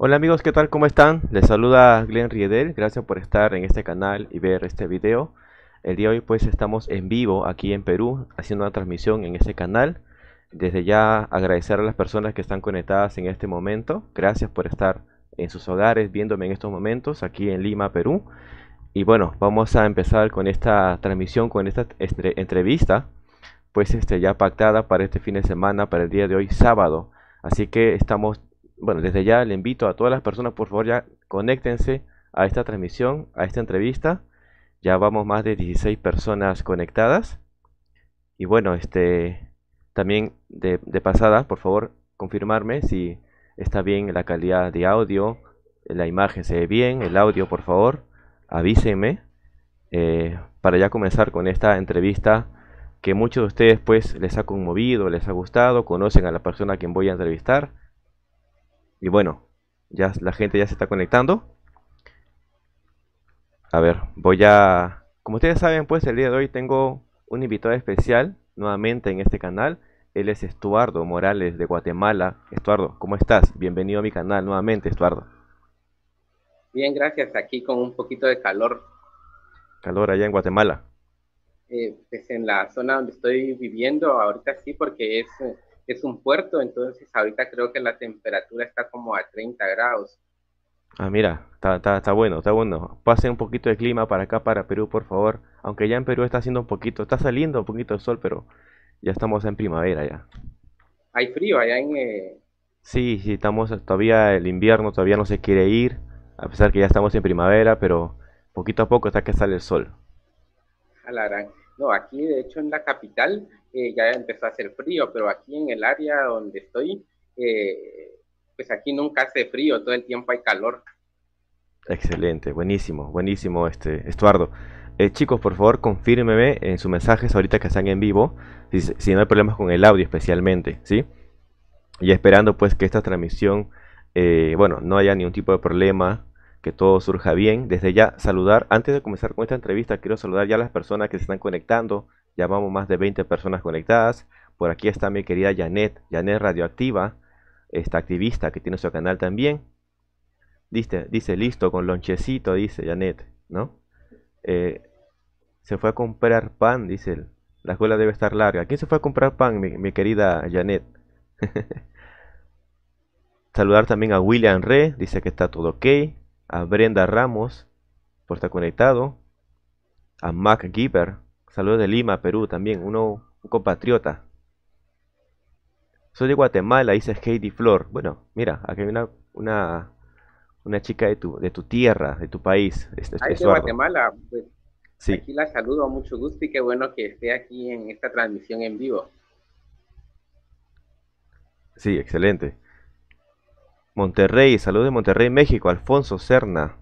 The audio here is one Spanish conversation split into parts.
Hola amigos, ¿qué tal? ¿Cómo están? Les saluda Glenn Riedel, gracias por estar en este canal y ver este video. El día de hoy pues estamos en vivo aquí en Perú haciendo una transmisión en este canal. Desde ya agradecer a las personas que están conectadas en este momento. Gracias por estar en sus hogares viéndome en estos momentos aquí en Lima, Perú. Y bueno, vamos a empezar con esta transmisión, con esta entrevista, pues este, ya pactada para este fin de semana, para el día de hoy, sábado. Así que estamos bueno, desde ya le invito a todas las personas, por favor, ya conéctense a esta transmisión, a esta entrevista. Ya vamos más de 16 personas conectadas. Y bueno, este también de, pasada, por favor, confirmarme si está bien la calidad de audio, la imagen se ve bien, el audio, por favor, avísenme eh, para ya comenzar con esta entrevista que muchos de ustedes pues les ha conmovido, les ha gustado, conocen a la persona a quien voy a entrevistar y bueno, ya la gente ya se está conectando. A ver, voy a... Como ustedes saben, pues el día de hoy tengo un invitado especial nuevamente en este canal. Él es Estuardo Morales de Guatemala. Estuardo, ¿cómo estás? Bienvenido a mi canal nuevamente, Estuardo. Bien, gracias. Aquí con un poquito de calor. ¿Calor allá en Guatemala? Eh, pues en la zona donde estoy viviendo ahorita sí, porque es es un puerto, entonces ahorita creo que la temperatura está como a 30 grados. Ah, mira, está, está, bueno, está bueno. Pase un poquito de clima para acá, para Perú, por favor. Aunque ya en Perú está haciendo un poquito, está saliendo un poquito de sol, pero ya estamos en primavera ya. ¿Hay frío allá en...? Eh? Sí, sí, estamos todavía el invierno, todavía no se quiere ir, a pesar que ya estamos en primavera, pero poquito a poco hasta que sale el sol. No, aquí de hecho en la capital eh, ya empezó a hacer frío, pero aquí en el área donde estoy, eh, pues aquí nunca hace frío, todo el tiempo hay calor. Excelente, buenísimo, buenísimo, este, Estuardo. Eh, chicos, por favor, confírmeme en sus mensajes ahorita que están en vivo, si, no hay problemas con el audio especialmente, ¿sí? Y esperando pues que esta transmisión, bueno, no haya ningún tipo de problema, que todo surja bien. Desde ya saludar, antes de comenzar con esta entrevista, quiero saludar ya a las personas que se están conectando, ya vamos más de 20 personas conectadas. Por aquí está mi querida Janet, Janet Radioactiva, esta activista que tiene su canal también. Dice, dice listo, con lonchecito, dice Janet, ¿no? Eh, se fue a comprar pan, dice La escuela debe estar larga. ¿Quién se fue a comprar pan, mi, querida Janet? Saludar también a William Re, dice que está todo ok. A Brenda Ramos, por estar conectado. A Mac Giver, Saludos de Lima, Perú también, uno, un compatriota. Soy de Guatemala, dice Heidi Flor. Bueno, mira, aquí hay una, una, una chica de tu, de tu tierra, de tu país. Este, de Guatemala, pues sí. aquí la saludo a mucho gusto y qué bueno que esté aquí en esta transmisión en vivo. Sí, excelente. Monterrey, saludos de Monterrey, México. Alfonso Serna.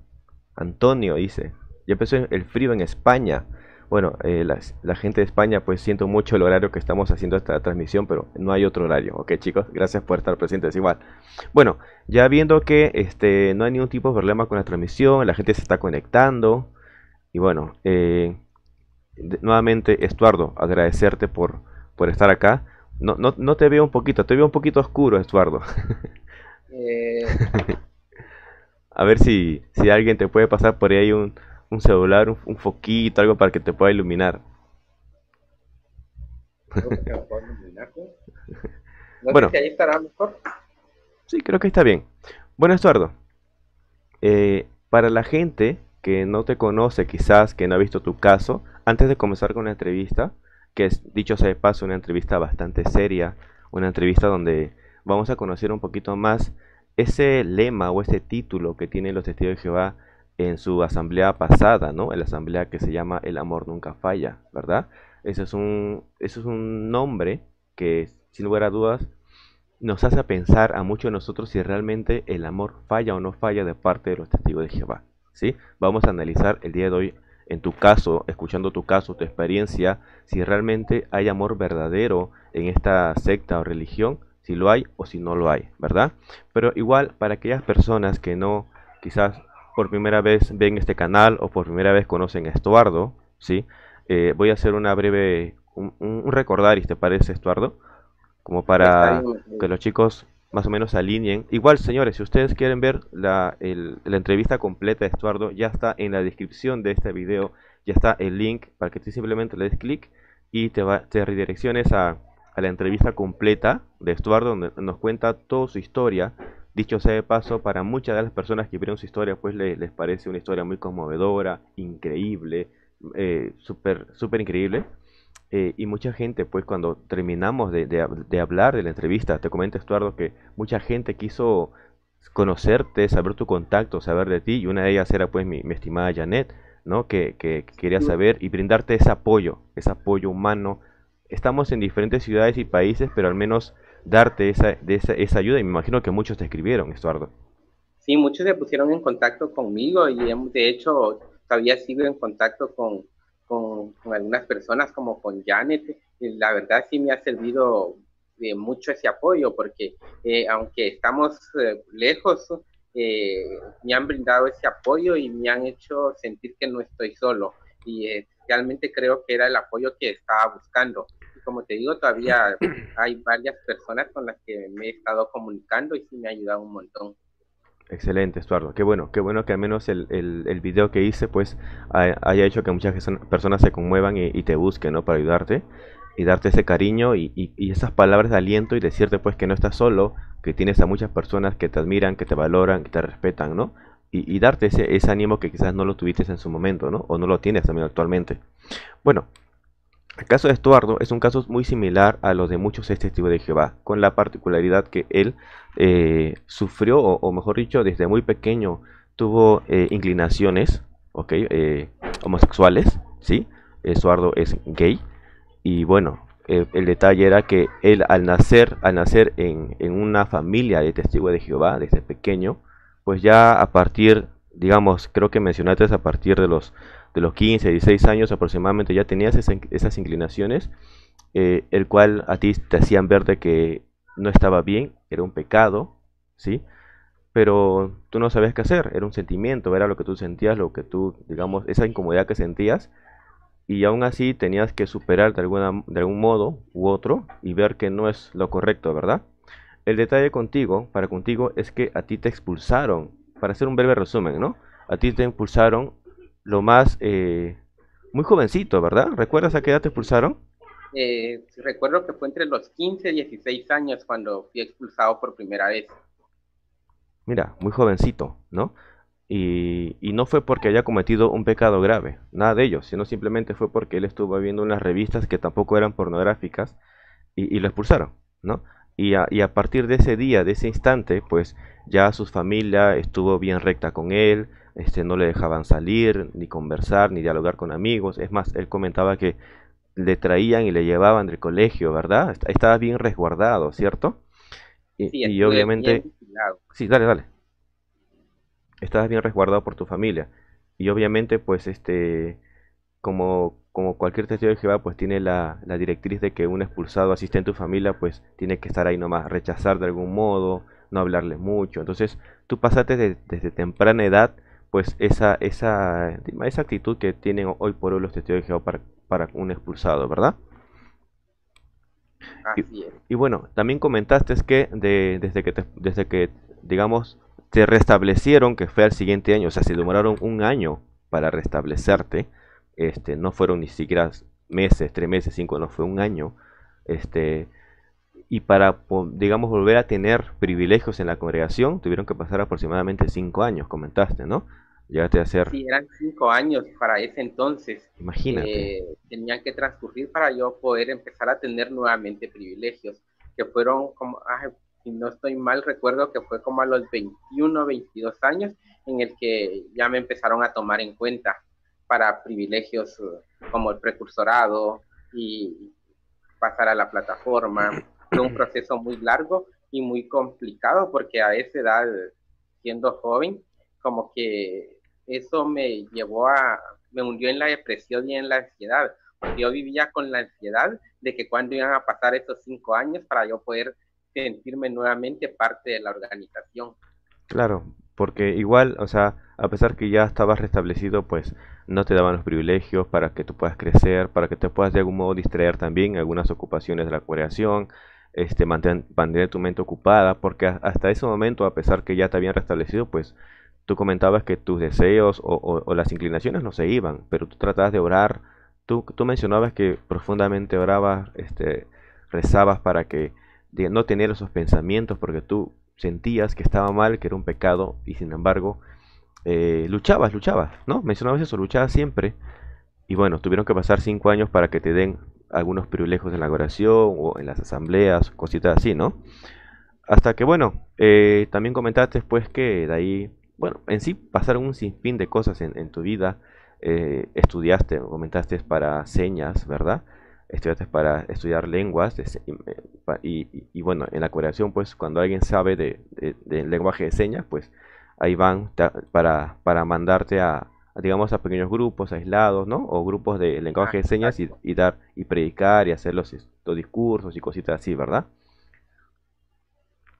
Antonio dice. Ya empezó el frío en España. Bueno, eh, la, gente de España, pues siento mucho el horario que estamos haciendo esta transmisión, pero no hay otro horario. Ok, chicos, gracias por estar presentes igual. Bueno, ya viendo que este, no hay ningún tipo de problema con la transmisión, la gente se está conectando. Y bueno, eh, nuevamente, Estuardo, agradecerte por, por estar acá. No, no, no te veo un poquito, te veo un poquito oscuro, Estuardo. Eh. A ver si, si alguien te puede pasar por ahí un, un celular, un, foquito, algo para que te pueda iluminar. bueno, ahí estará mejor. Sí, creo que está bien. Bueno, Estuardo, eh, para la gente que no te conoce, quizás que no ha visto tu caso, antes de comenzar con la entrevista, que es, dicho sea de paso, una entrevista bastante seria, una entrevista donde vamos a conocer un poquito más ese lema o ese título que tienen los testigos de Jehová en su asamblea pasada, ¿no? En la asamblea que se llama El amor nunca falla, ¿verdad? Ese es un, eso es un nombre que, sin lugar a dudas, nos hace pensar a muchos de nosotros si realmente el amor falla o no falla de parte de los testigos de Jehová, ¿sí? Vamos a analizar el día de hoy, en tu caso, escuchando tu caso, tu experiencia, si realmente hay amor verdadero en esta secta o religión, si lo hay o si no lo hay, ¿verdad? Pero igual, para aquellas personas que no, quizás por primera vez ven este canal o por primera vez conocen a Estuardo, ¿sí? Eh, voy a hacer una breve, un, un recordar, ¿te parece, Estuardo? Como para que los chicos más o menos alineen. Igual, señores, si ustedes quieren ver la, la entrevista completa de Estuardo, ya está en la descripción de este video, ya está el link para que tú simplemente le des clic y te, va, te redirecciones a, a la entrevista completa de Estuardo, donde nos cuenta toda su historia. Dicho sea de paso, para muchas de las personas que vieron su historia, pues les parece una historia muy conmovedora, increíble, eh, súper super increíble. Eh, y mucha gente, pues cuando terminamos de, de, hablar de la entrevista, te comenta Estuardo que mucha gente quiso conocerte, saber tu contacto, saber de ti, y una de ellas era pues mi, estimada Janet, ¿no? Que, que, quería saber y brindarte ese apoyo, ese apoyo humano. Estamos en diferentes ciudades y países, pero al menos darte esa, de esa, esa ayuda, y me imagino que muchos te escribieron, Estuardo. Sí, muchos se pusieron en contacto conmigo y de hecho todavía sigo en contacto con, con, algunas personas como con Janet, la verdad sí me ha servido de mucho ese apoyo porque eh, aunque estamos eh, lejos, eh, me han brindado ese apoyo y me han hecho sentir que no estoy solo y realmente creo que era el apoyo que estaba buscando. Como te digo, todavía hay varias personas con las que me he estado comunicando y sí me ha ayudado un montón. Excelente, Estuardo. Qué bueno, qué bueno que al menos el, el, video que hice pues haya hecho que muchas personas se conmuevan y, te busquen, ¿no? Para ayudarte y darte ese cariño y, y, esas palabras de aliento y decirte pues que no estás solo, que tienes a muchas personas que te admiran, que te valoran, que te respetan, ¿no? Y, y darte ese, ese ánimo que quizás no lo tuviste en su momento, ¿no? O no lo tienes también actualmente. Bueno, el caso de Estuardo es un caso muy similar a los de muchos testigos de Jehová, con la particularidad que él eh, sufrió, o, mejor dicho, desde muy pequeño tuvo eh, inclinaciones eh, homosexuales, ¿sí? Estuardo es gay, y bueno, el detalle era que él al nacer, al nacer en, en una familia de testigos de Jehová desde pequeño, pues ya a partir, digamos, creo que mencionaste a partir de los de los 15, 16 años aproximadamente ya tenías esas inclinaciones, eh, el cual a ti te hacían ver de que no estaba bien, era un pecado, ¿sí? Pero tú no sabías qué hacer, era un sentimiento, era lo que tú sentías, lo que tú, digamos, esa incomodidad que sentías, y aún así tenías que superar de, alguna, de algún modo u otro y ver que no es lo correcto, ¿verdad? El detalle contigo, para contigo, es que a ti te expulsaron, para hacer un breve resumen, ¿no? A ti te expulsaron lo más, eh, muy jovencito, ¿verdad? ¿Recuerdas a qué edad te expulsaron? Eh, recuerdo que fue entre los 15 y 16 años cuando fui expulsado por primera vez. Mira, muy jovencito, ¿no? Y, y, no fue porque haya cometido un pecado grave, nada de ello, sino simplemente fue porque él estuvo viendo unas revistas que tampoco eran pornográficas y, lo expulsaron, ¿no? Y a, y a, partir de ese día, de ese instante, pues ya su familia estuvo bien recta con él, este, no le dejaban salir, ni conversar, ni dialogar con amigos. Es más, él comentaba que le traían y le llevaban del colegio, ¿verdad? Estaba bien resguardado, ¿cierto? Y, y obviamente... sí, dale, dale. Estabas bien resguardado por tu familia. Y obviamente, pues, este, como, como cualquier testigo de Jehová, pues tiene la, la directriz de que un expulsado asiste en tu familia, pues tiene que estar ahí nomás, rechazar de algún modo, no hablarle mucho. Entonces, tú pasaste desde temprana edad pues esa, esa, esa actitud que tienen hoy por hoy los testigos de Jehová para, para un expulsado, ¿verdad? y, bueno, también comentaste que de, desde que desde que digamos te restablecieron, que fue al siguiente año, o sea, se demoraron un año para restablecerte, este, no fueron ni siquiera meses, tres meses, cinco, no fue un año, este, y para, digamos, volver a tener privilegios en la congregación, tuvieron que pasar aproximadamente cinco años, comentaste, ¿no? Llegaste a hacer... Sí, eran cinco años para ese entonces. Imagínate. Eh, tenían que transcurrir para yo poder empezar a tener nuevamente privilegios, que fueron como, si no estoy mal, recuerdo que fue como a los 21, 22 años en el que ya me empezaron a tomar en cuenta para privilegios eh, como el precursorado y pasar a la plataforma. Fue un proceso muy largo y muy complicado porque a esa edad, siendo joven, como que eso me llevó a, me hundió en la depresión y en la ansiedad. Porque yo vivía con la ansiedad de que cuando iban a pasar esos cinco años para yo poder sentirme nuevamente parte de la organización. Claro, porque igual, o sea, a pesar que ya estabas restablecido, pues no te daban los privilegios para que tú puedas crecer, para que te puedas de algún modo distraer también algunas ocupaciones de la creación, este, mantener, tu mente ocupada, porque hasta ese momento, a pesar que ya te habían restablecido, pues tú comentabas que tus deseos o, las inclinaciones no se iban, pero tú tratabas de orar, tú, tú mencionabas que profundamente orabas, este, rezabas para que no tener esos pensamientos, porque tú sentías que estaba mal, que era un pecado, y sin embargo, eh, luchabas, luchabas, ¿no? Mencionabas eso, luchabas siempre. Y bueno, tuvieron que pasar cinco años para que te den algunos privilegios en la oración o en las asambleas, cositas así, ¿no? Hasta que, bueno, eh, también comentaste después que de ahí, bueno, en sí pasaron un sinfín de cosas en, tu vida. Eh, estudiaste, comentaste para señas, ¿verdad? Estudiaste para estudiar lenguas y, bueno, en la cooperación, pues cuando alguien sabe de, lenguaje de señas, pues ahí van para, para mandarte a, digamos, a pequeños grupos aislados, ¿no? O grupos de lenguaje de señas y, dar y predicar y hacer los, discursos y cositas así, ¿verdad?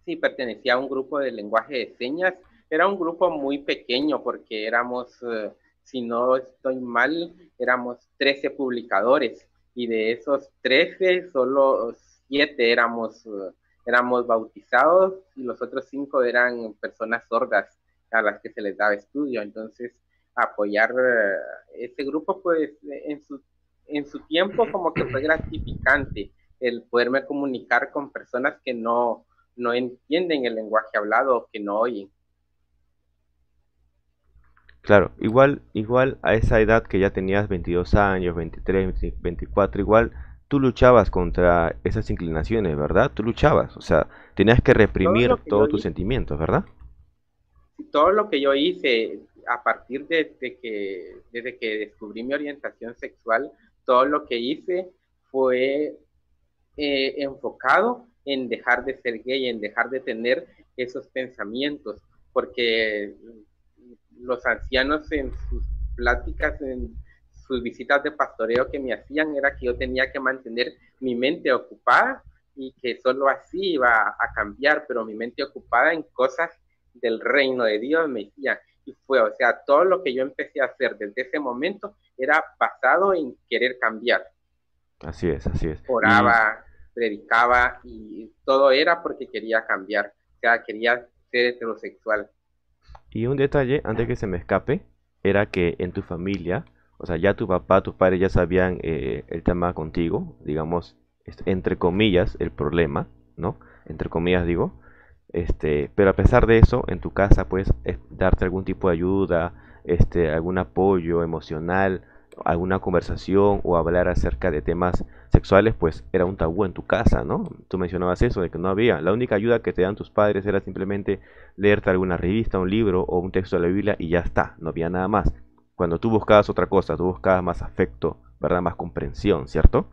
Sí, pertenecía a un grupo de lenguaje de señas. Era un grupo muy pequeño porque éramos, eh, si no estoy mal, éramos 13 publicadores y de esos 13, solo 7 éramos, eh, éramos bautizados y los otros 5 eran personas sordas a las que se les daba estudio. Entonces, apoyar eh, ese grupo, pues en su, en su tiempo como que fue gratificante el poderme comunicar con personas que no, no entienden el lenguaje hablado o que no oyen. Claro, igual, igual a esa edad que ya tenías 22 años, 23, 24, igual tú luchabas contra esas inclinaciones, ¿verdad? Tú luchabas, o sea, tenías que reprimir todos tus sentimientos, ¿verdad? Todo lo que yo hice, a partir de, que, desde que descubrí mi orientación sexual, todo lo que hice fue eh, enfocado en dejar de ser gay, en dejar de tener esos pensamientos, porque los ancianos en sus pláticas, en sus visitas de pastoreo que me hacían, era que yo tenía que mantener mi mente ocupada y que solo así iba a cambiar, pero mi mente ocupada en cosas del reino de Dios me decía, y fue, o sea, todo lo que yo empecé a hacer desde ese momento era basado en querer cambiar. Así es, así es. Oraba, predicaba y todo era porque quería cambiar, o sea, quería ser heterosexual. Y un detalle, antes que se me escape, era que en tu familia, o sea, ya tu papá, tus padres ya sabían eh, el tema contigo, digamos, entre comillas, el problema, ¿no? Entre comillas digo, este, pero a pesar de eso, en tu casa puedes darte algún tipo de ayuda, este, algún apoyo emocional, alguna conversación o hablar acerca de temas sexuales, pues era un tabú en tu casa, ¿no? Tú mencionabas eso, de que no había. La única ayuda que te dan tus padres era simplemente leerte alguna revista, un libro o un texto de la Biblia y ya está, no había nada más. Cuando tú buscabas otra cosa, tú buscabas más afecto, ¿verdad? Más comprensión, ¿cierto?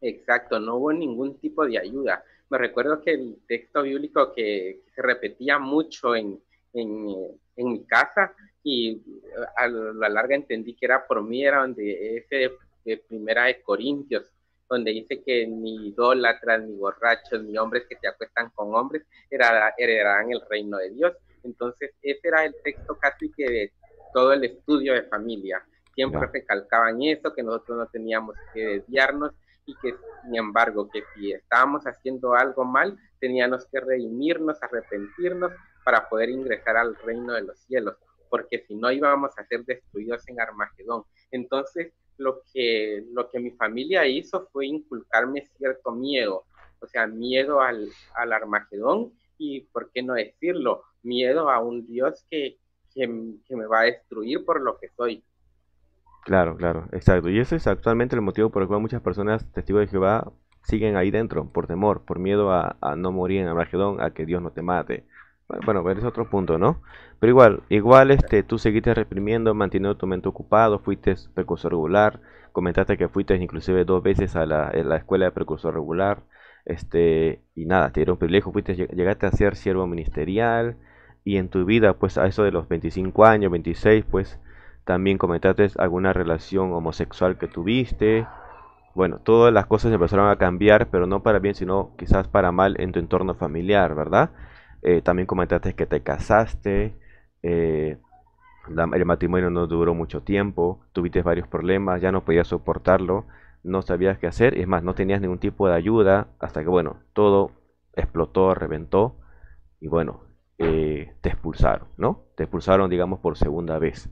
Exacto, no hubo ningún tipo de ayuda me recuerdo que el texto bíblico que, se repetía mucho en, mi casa y a la larga entendí que era por mí, era donde ese de primera de Corintios, donde dice que ni idólatras, ni borrachos, ni hombres que se acuestan con hombres heredarán el reino de Dios. Entonces, ese era el texto casi que de todo el estudio de familia. Siempre recalcaban eso, que nosotros no teníamos que desviarnos y que sin embargo que si estábamos haciendo algo mal, teníamos que redimirnos, arrepentirnos para poder ingresar al reino de los cielos, porque si no íbamos a ser destruidos en Armagedón. Entonces, lo que, lo que mi familia hizo fue inculcarme cierto miedo, o sea, miedo al, al Armagedón y, ¿por qué no decirlo? Miedo a un Dios que, que me va a destruir por lo que soy. Claro, claro, exacto. Y ese es actualmente el motivo por el cual muchas personas testigos de Jehová siguen ahí dentro, por temor, por miedo a, no morir en Armagedón, a que Dios no te mate. Bueno, pero es otro punto, ¿no? Pero igual, igual este, tú seguiste reprimiendo, manteniendo tu mente ocupado, fuiste precursor regular, comentaste que fuiste inclusive dos veces a la, escuela de precursor regular, este, y nada, te dieron privilegio, fuiste, llegaste a ser siervo ministerial, y en tu vida, pues a eso de los 25 años, 26, pues también comentaste alguna relación homosexual que tuviste. Bueno, todas las cosas empezaron a cambiar, pero no para bien, sino quizás para mal en tu entorno familiar, ¿verdad? Eh, también comentaste que te casaste. Eh, el matrimonio no duró mucho tiempo, tuviste varios problemas, ya no podías soportarlo, no sabías qué hacer, es más, no tenías ningún tipo de ayuda, hasta que, bueno, todo explotó, reventó, y bueno, eh, te expulsaron, ¿no? Te expulsaron, digamos, por segunda vez.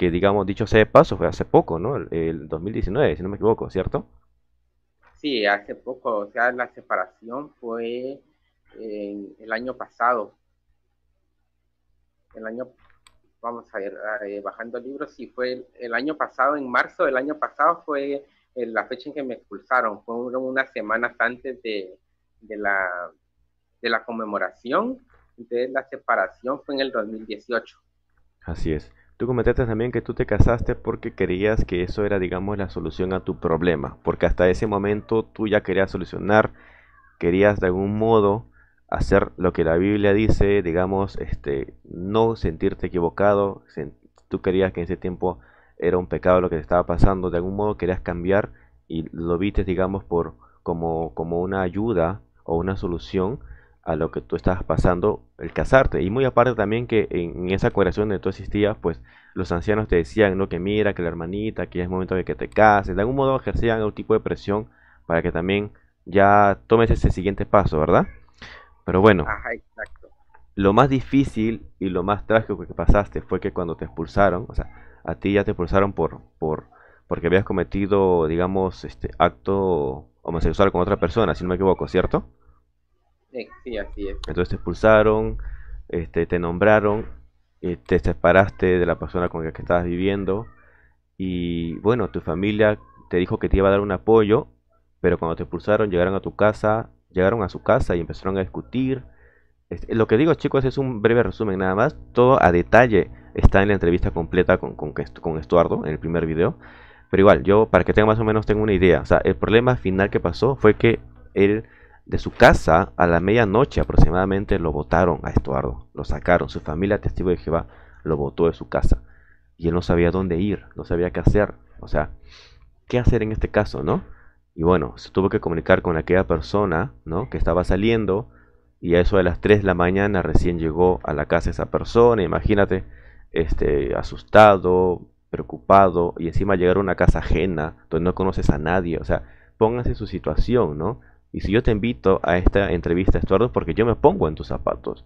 Que, digamos, dicho sea de paso, fue hace poco, ¿no? El, 2019, si no me equivoco, ¿cierto? Sí, hace poco, o sea, la separación fue el año pasado. El año vamos a ir eh, bajando libros, sí, fue el, año pasado, en marzo del año pasado fue eh, la fecha en que me expulsaron, fue unas semanas antes de, la, de la conmemoración, entonces la separación fue en el 2018. Así es. Tú comentaste también que tú te casaste porque querías que eso era, digamos, la solución a tu problema, porque hasta ese momento tú ya querías solucionar, querías de algún modo hacer lo que la Biblia dice, digamos, este, no sentirte equivocado, tú querías que en ese tiempo era un pecado lo que te estaba pasando, de algún modo querías cambiar y lo viste, digamos, por como, como una ayuda o una solución a lo que tú estabas pasando el casarte. Y muy aparte también que en, esa curación donde tú asistías, pues los ancianos te decían, ¿no? Que mira, que la hermanita, que es momento de que te cases. De algún modo ejercían algún tipo de presión para que también ya tomes ese siguiente paso, ¿verdad? Pero bueno, lo más difícil y lo más trágico que pasaste fue que cuando te expulsaron, o sea, a ti ya te expulsaron por, por, porque habías cometido, digamos, este acto homosexual con otra persona, si no me equivoco, ¿cierto? Sí, así es. Entonces te expulsaron, este, te nombraron, y te separaste de la persona con la que estabas viviendo y bueno, tu familia te dijo que te iba a dar un apoyo, pero cuando te expulsaron llegaron a tu casa llegaron a su casa y empezaron a discutir. Este, lo que digo chicos es un breve resumen nada más, todo a detalle está en la entrevista completa con, con, con Estuardo en el primer video. Pero igual, yo para que tenga más o menos tengo una idea, o sea, el problema final que pasó fue que él de su casa a la medianoche aproximadamente lo votaron a Estuardo, lo sacaron, su familia testigo de Jehová lo votó de su casa y él no sabía dónde ir, no sabía qué hacer, o sea, qué hacer en este caso, ¿no? Y bueno, se tuvo que comunicar con aquella persona, ¿no? Que estaba saliendo y a eso de las 3 de la mañana recién llegó a la casa esa persona, imagínate, este, asustado, preocupado y encima llegar a una casa ajena donde no conoces a nadie, o sea, póngase su situación, ¿no? Y si yo te invito a esta entrevista, Estuardo, porque yo me pongo en tus zapatos,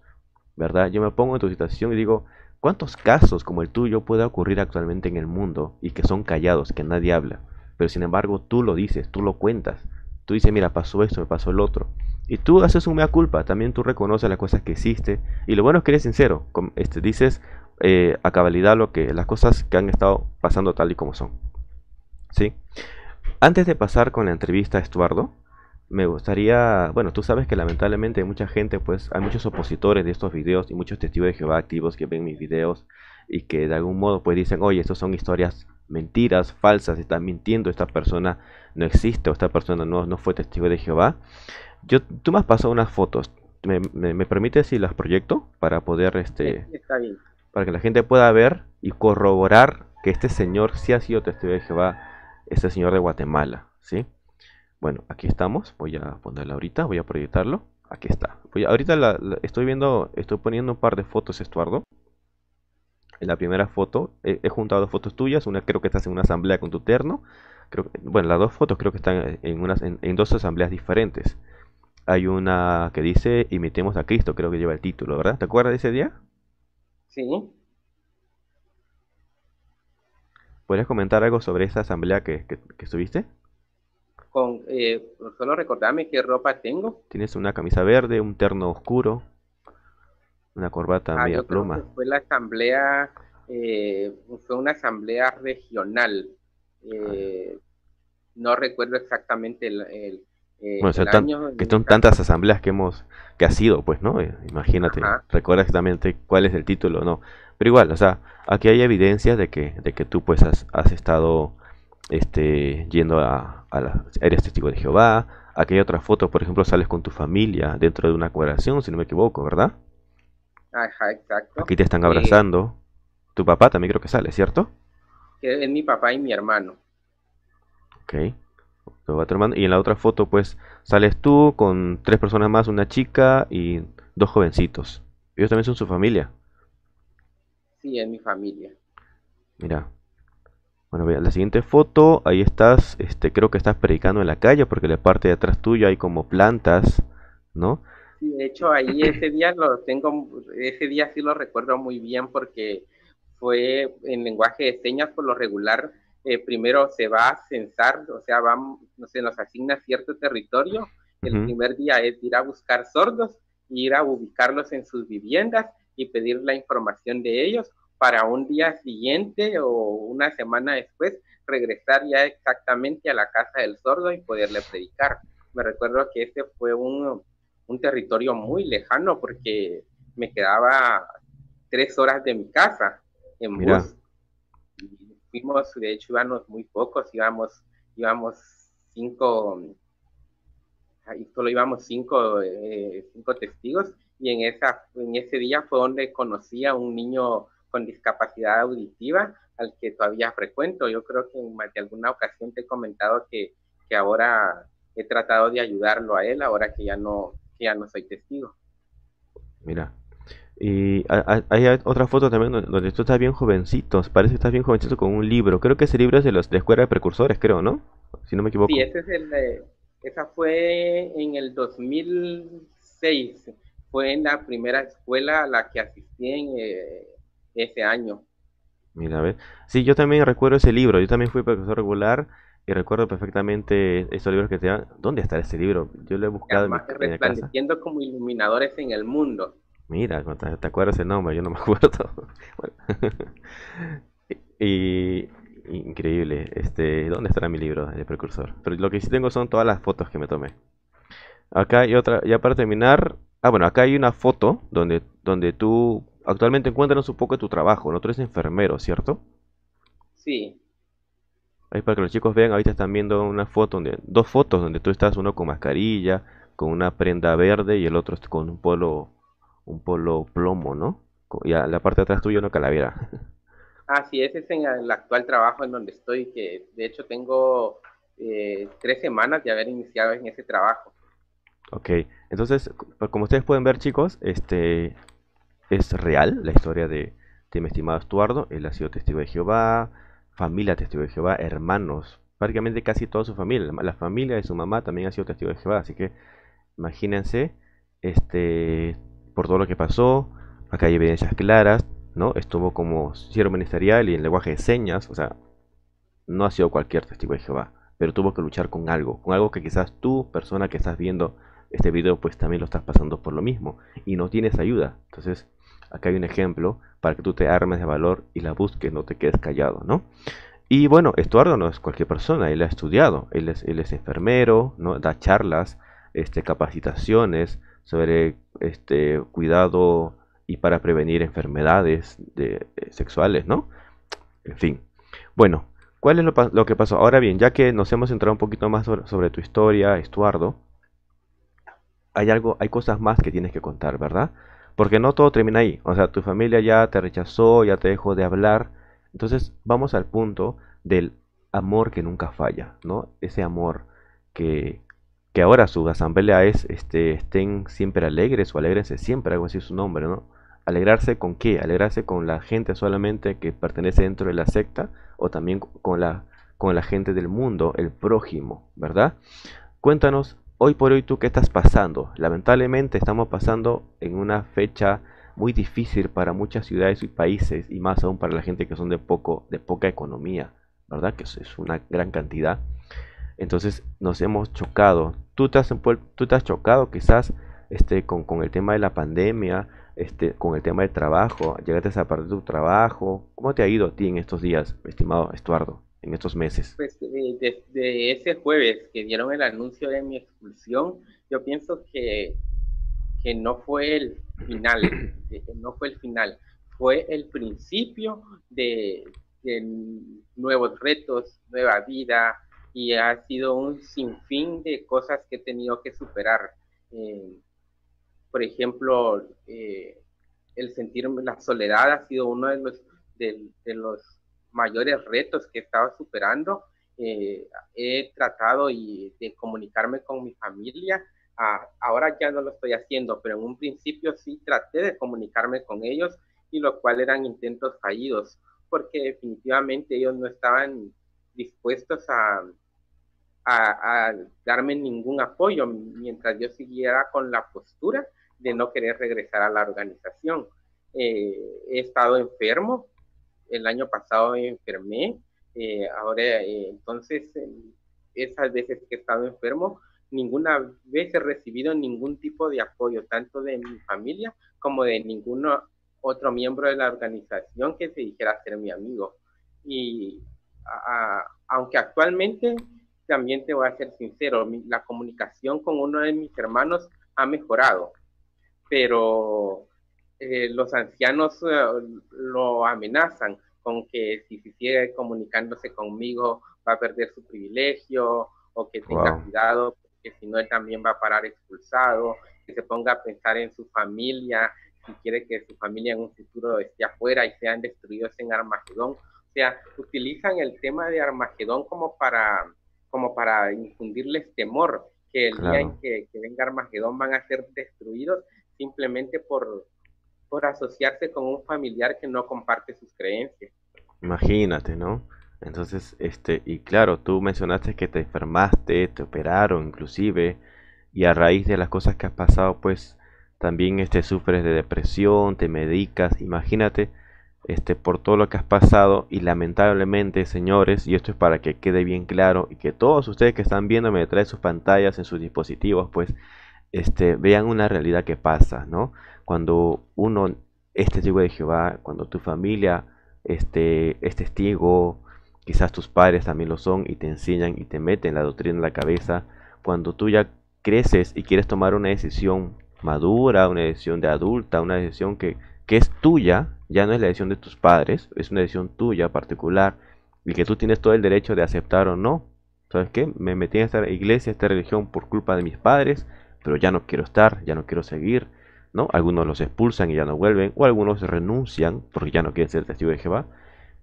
¿verdad? Yo me pongo en tu situación y digo, ¿cuántos casos como el tuyo puede ocurrir actualmente en el mundo y que son callados, que nadie habla? Pero sin embargo tú lo dices, tú lo cuentas. Tú dices, mira, pasó esto, me pasó el otro. Y tú haces un mea culpa, también tú reconoces las cosas que hiciste. Y lo bueno es que eres sincero, este, dices eh, a cabalidad lo que, las cosas que han estado pasando tal y como son. ¿Sí? Antes de pasar con la entrevista Estuardo, me gustaría, bueno, tú sabes que lamentablemente hay mucha gente, pues hay muchos opositores de estos videos y muchos testigos de Jehová activos que ven mis videos y que de algún modo pues dicen, oye, estos son historias mentiras, falsas, está mintiendo, esta persona no existe o esta persona no, no fue testigo de Jehová. Yo, tú me has pasado unas fotos, ¿me, me, permites si las proyecto para poder, este, para que la gente pueda ver y corroborar que este señor sí ha sido testigo de Jehová, este señor de Guatemala, ¿sí? Bueno, aquí estamos, voy a ponerla ahorita, voy a proyectarlo, aquí está. Voy ahorita la, estoy viendo, estoy poniendo un par de fotos, Estuardo, en la primera foto he, juntado dos fotos tuyas, una creo que estás en una asamblea con tu terno, creo, bueno, las dos fotos creo que están en, unas, en, dos asambleas diferentes. Hay una que dice imitemos a Cristo, creo que lleva el título, ¿verdad? ¿Te acuerdas de ese día? Sí. ¿Podrías comentar algo sobre esa asamblea que, que, estuviste? Con, eh, solo recordarme qué ropa tengo. Tienes una camisa verde, un terno oscuro. Una corbata ah, media pluma. fue la asamblea, eh, fue una asamblea regional. Eh, no recuerdo exactamente el, eh, año. Que son tantas asambleas que hemos, que ha sido, pues, ¿no? imagínate, recuerda exactamente cuál es el título, ¿no? Pero igual, o sea, aquí hay evidencias de que, de que tú, pues, has, has estado, este, yendo a, a la, eres testigo de Jehová. Aquí hay otra foto, por ejemplo, sales con tu familia dentro de una congregación, si no me equivoco, ¿verdad? Ajá, exacto. Aquí te están abrazando. tu papá también creo que sale, ¿cierto? es mi papá y mi hermano. Ok. Y en la otra foto, pues, sales tú con tres personas más, una chica y dos jovencitos. Ellos también son su familia. Sí, es mi familia. Mira. Bueno, la siguiente foto, ahí estás, este, creo que estás predicando en la calle porque la parte de atrás tuya hay como plantas, ¿no? Sí, de hecho ahí ese día lo tengo, ese día sí lo recuerdo muy bien porque fue en lenguaje de señas por lo regular. Eh, primero se va a censar, o sea, vamos, no se nos asigna cierto territorio. El primer día es ir a buscar sordos, ir a ubicarlos en sus viviendas y pedir la información de ellos para un día siguiente o una semana después regresar ya exactamente a la casa del sordo y poderle predicar. Me recuerdo que este fue un, un territorio muy lejano porque me quedaba tres horas de mi casa en bus. Y fuimos, de hecho íbamos muy pocos, íbamos, íbamos cinco, solo íbamos cinco, eh, cinco testigos y en, esa, en ese día fue donde conocí a un niño con discapacidad auditiva al que todavía frecuento. Yo creo que en alguna ocasión te he comentado que, que ahora he tratado de ayudarlo a él, ahora que ya no, que ya no soy testigo. Mira, y hay otra foto también donde tú estás bien jovencito, parece que estás bien jovencito con un libro. Creo que ese libro es de los de Escuela de Precursores, creo, ¿no? Si no me equivoco. Sí, ese es el esa fue en el 2006. Fue en la primera escuela a la que asistí en, eh, ese año. Mira, a ver. Sí, yo también recuerdo ese libro. Yo también fui profesor regular y recuerdo perfectamente esos libros que te dan. ¿Dónde está ese libro? Yo lo he buscado en mi, casa. como iluminadores en el mundo. Mira, ¿te acuerdas el nombre? Yo no me acuerdo. y, increíble. Este, ¿dónde estará mi libro de precursor? Pero lo que sí tengo son todas las fotos que me tomé. Acá hay otra, ya para terminar. Ah, bueno, acá hay una foto donde, donde tú actualmente encuéntranos un poco de tu trabajo, ¿no? Tú eres enfermero, ¿cierto? Sí. Ahí para que los chicos vean, ahorita están viendo una foto, donde, dos fotos donde tú estás, uno con mascarilla, con una prenda verde y el otro con un polo, un polo plomo, ¿no? Y a la parte de atrás tuyo una calavera. Ah, sí, ese es en el actual trabajo en donde estoy, que de hecho tengo eh, tres semanas de haber iniciado en ese trabajo. Ok, entonces, como ustedes pueden ver chicos, este, es real la historia de, mi estimado Estuardo. Él ha sido testigo de Jehová, familia testigo de Jehová, hermanos, prácticamente casi toda su familia. La familia de su mamá también ha sido testigo de Jehová. Así que imagínense este, por todo lo que pasó. Acá hay evidencias claras. ¿no? Estuvo como siervo ministerial y en lenguaje de señas. O sea, no ha sido cualquier testigo de Jehová. Pero tuvo que luchar con algo. Con algo que quizás tú, persona que estás viendo este video, pues también lo estás pasando por lo mismo. Y no tienes ayuda. Entonces, Acá hay un ejemplo para que tú te armes de valor y la busques, no te quedes callado, ¿no? Y bueno, Estuardo no es cualquier persona, él ha estudiado, él es, él es enfermero, ¿no? da charlas, este, capacitaciones sobre este, cuidado y para prevenir enfermedades de, eh, sexuales, ¿no? En fin. Bueno, ¿cuál es lo, que pasó? Ahora bien, ya que nos hemos entrado un poquito más sobre, sobre, tu historia, Estuardo, hay algo, hay cosas más que tienes que contar, ¿verdad? Porque no todo termina ahí. O sea, tu familia ya te rechazó, ya te dejó de hablar. Entonces vamos al punto del amor que nunca falla, ¿no? Ese amor que, que ahora su asamblea es, este, estén siempre alegres o alegrense siempre, algo así es su nombre, ¿no? ¿Alegrarse con qué? ¿Alegrarse con la gente solamente que pertenece dentro de la secta o también con la, con la gente del mundo, el prójimo, ¿verdad? Cuéntanos hoy por hoy tú qué estás pasando. Lamentablemente estamos pasando en una fecha muy difícil para muchas ciudades y países y más aún para la gente que son de poco de poca economía, ¿verdad? Que es una gran cantidad. Entonces nos hemos chocado. Tú te has, chocado quizás este, con, con el tema de la pandemia, este, con el tema del trabajo. Llegaste a perder tu trabajo. ¿Cómo te ha ido a ti en estos días, estimado Estuardo? En estos meses? Pues desde eh, ese jueves que dieron el anuncio de mi expulsión, yo pienso que, que no fue el final, no fue el final, fue el principio de, nuevos retos, nueva vida, y ha sido un sinfín de cosas que he tenido que superar. Eh, por ejemplo, eh, el sentirme la soledad ha sido uno de los, de los mayores retos que estaba superando. Eh, he tratado de comunicarme con mi familia. Ah, ahora ya no lo estoy haciendo, pero en un principio sí traté de comunicarme con ellos y lo cual eran intentos fallidos, porque definitivamente ellos no estaban dispuestos a, a, darme ningún apoyo mientras yo siguiera con la postura de no querer regresar a la organización. Eh, he estado enfermo, el año pasado me enfermé, eh, ahora eh, entonces esas veces que he estado enfermo, ninguna vez he recibido ningún tipo de apoyo, tanto de mi familia como de ningún otro miembro de la organización que se dijera ser mi amigo. Y aunque actualmente, también te voy a ser sincero, la comunicación con uno de mis hermanos ha mejorado, pero eh, los ancianos eh, lo amenazan con que si sigue comunicándose conmigo va a perder su privilegio o que tenga cuidado que si no él también va a parar expulsado, que se ponga a pensar en su familia, si quiere que su familia en un futuro esté afuera y sean destruidos en Armagedón. O sea, utilizan el tema de Armagedón como para, como para infundirles temor, que el día en que, venga Armagedón van a ser destruidos simplemente por, por asociarse con un familiar que no comparte sus creencias. Imagínate, ¿no? Entonces, este, y claro, tú mencionaste que te enfermaste, te operaron inclusive, y a raíz de las cosas que has pasado, pues también este, sufres de depresión, te medicas, imagínate, este, por todo lo que has pasado, y lamentablemente, señores, y esto es para que quede bien claro, y que todos ustedes que están viéndome detrás de sus pantallas, en sus dispositivos, pues, este, vean una realidad que pasa, ¿no? Cuando uno es testigo de Jehová, cuando tu familia este, es testigo, Quizás tus padres también lo son y te enseñan y te meten la doctrina en la cabeza. Cuando tú ya creces y quieres tomar una decisión madura, una decisión de adulta, una decisión que, que es tuya, ya no es la decisión de tus padres, es una decisión tuya particular y que tú tienes todo el derecho de aceptar o no. ¿Sabes qué? Me metí en esta iglesia, esta religión por culpa de mis padres, pero ya no quiero estar, ya no quiero seguir, ¿no? Algunos los expulsan y ya no vuelven, o algunos renuncian porque ya no quieren ser testigo de Jehová.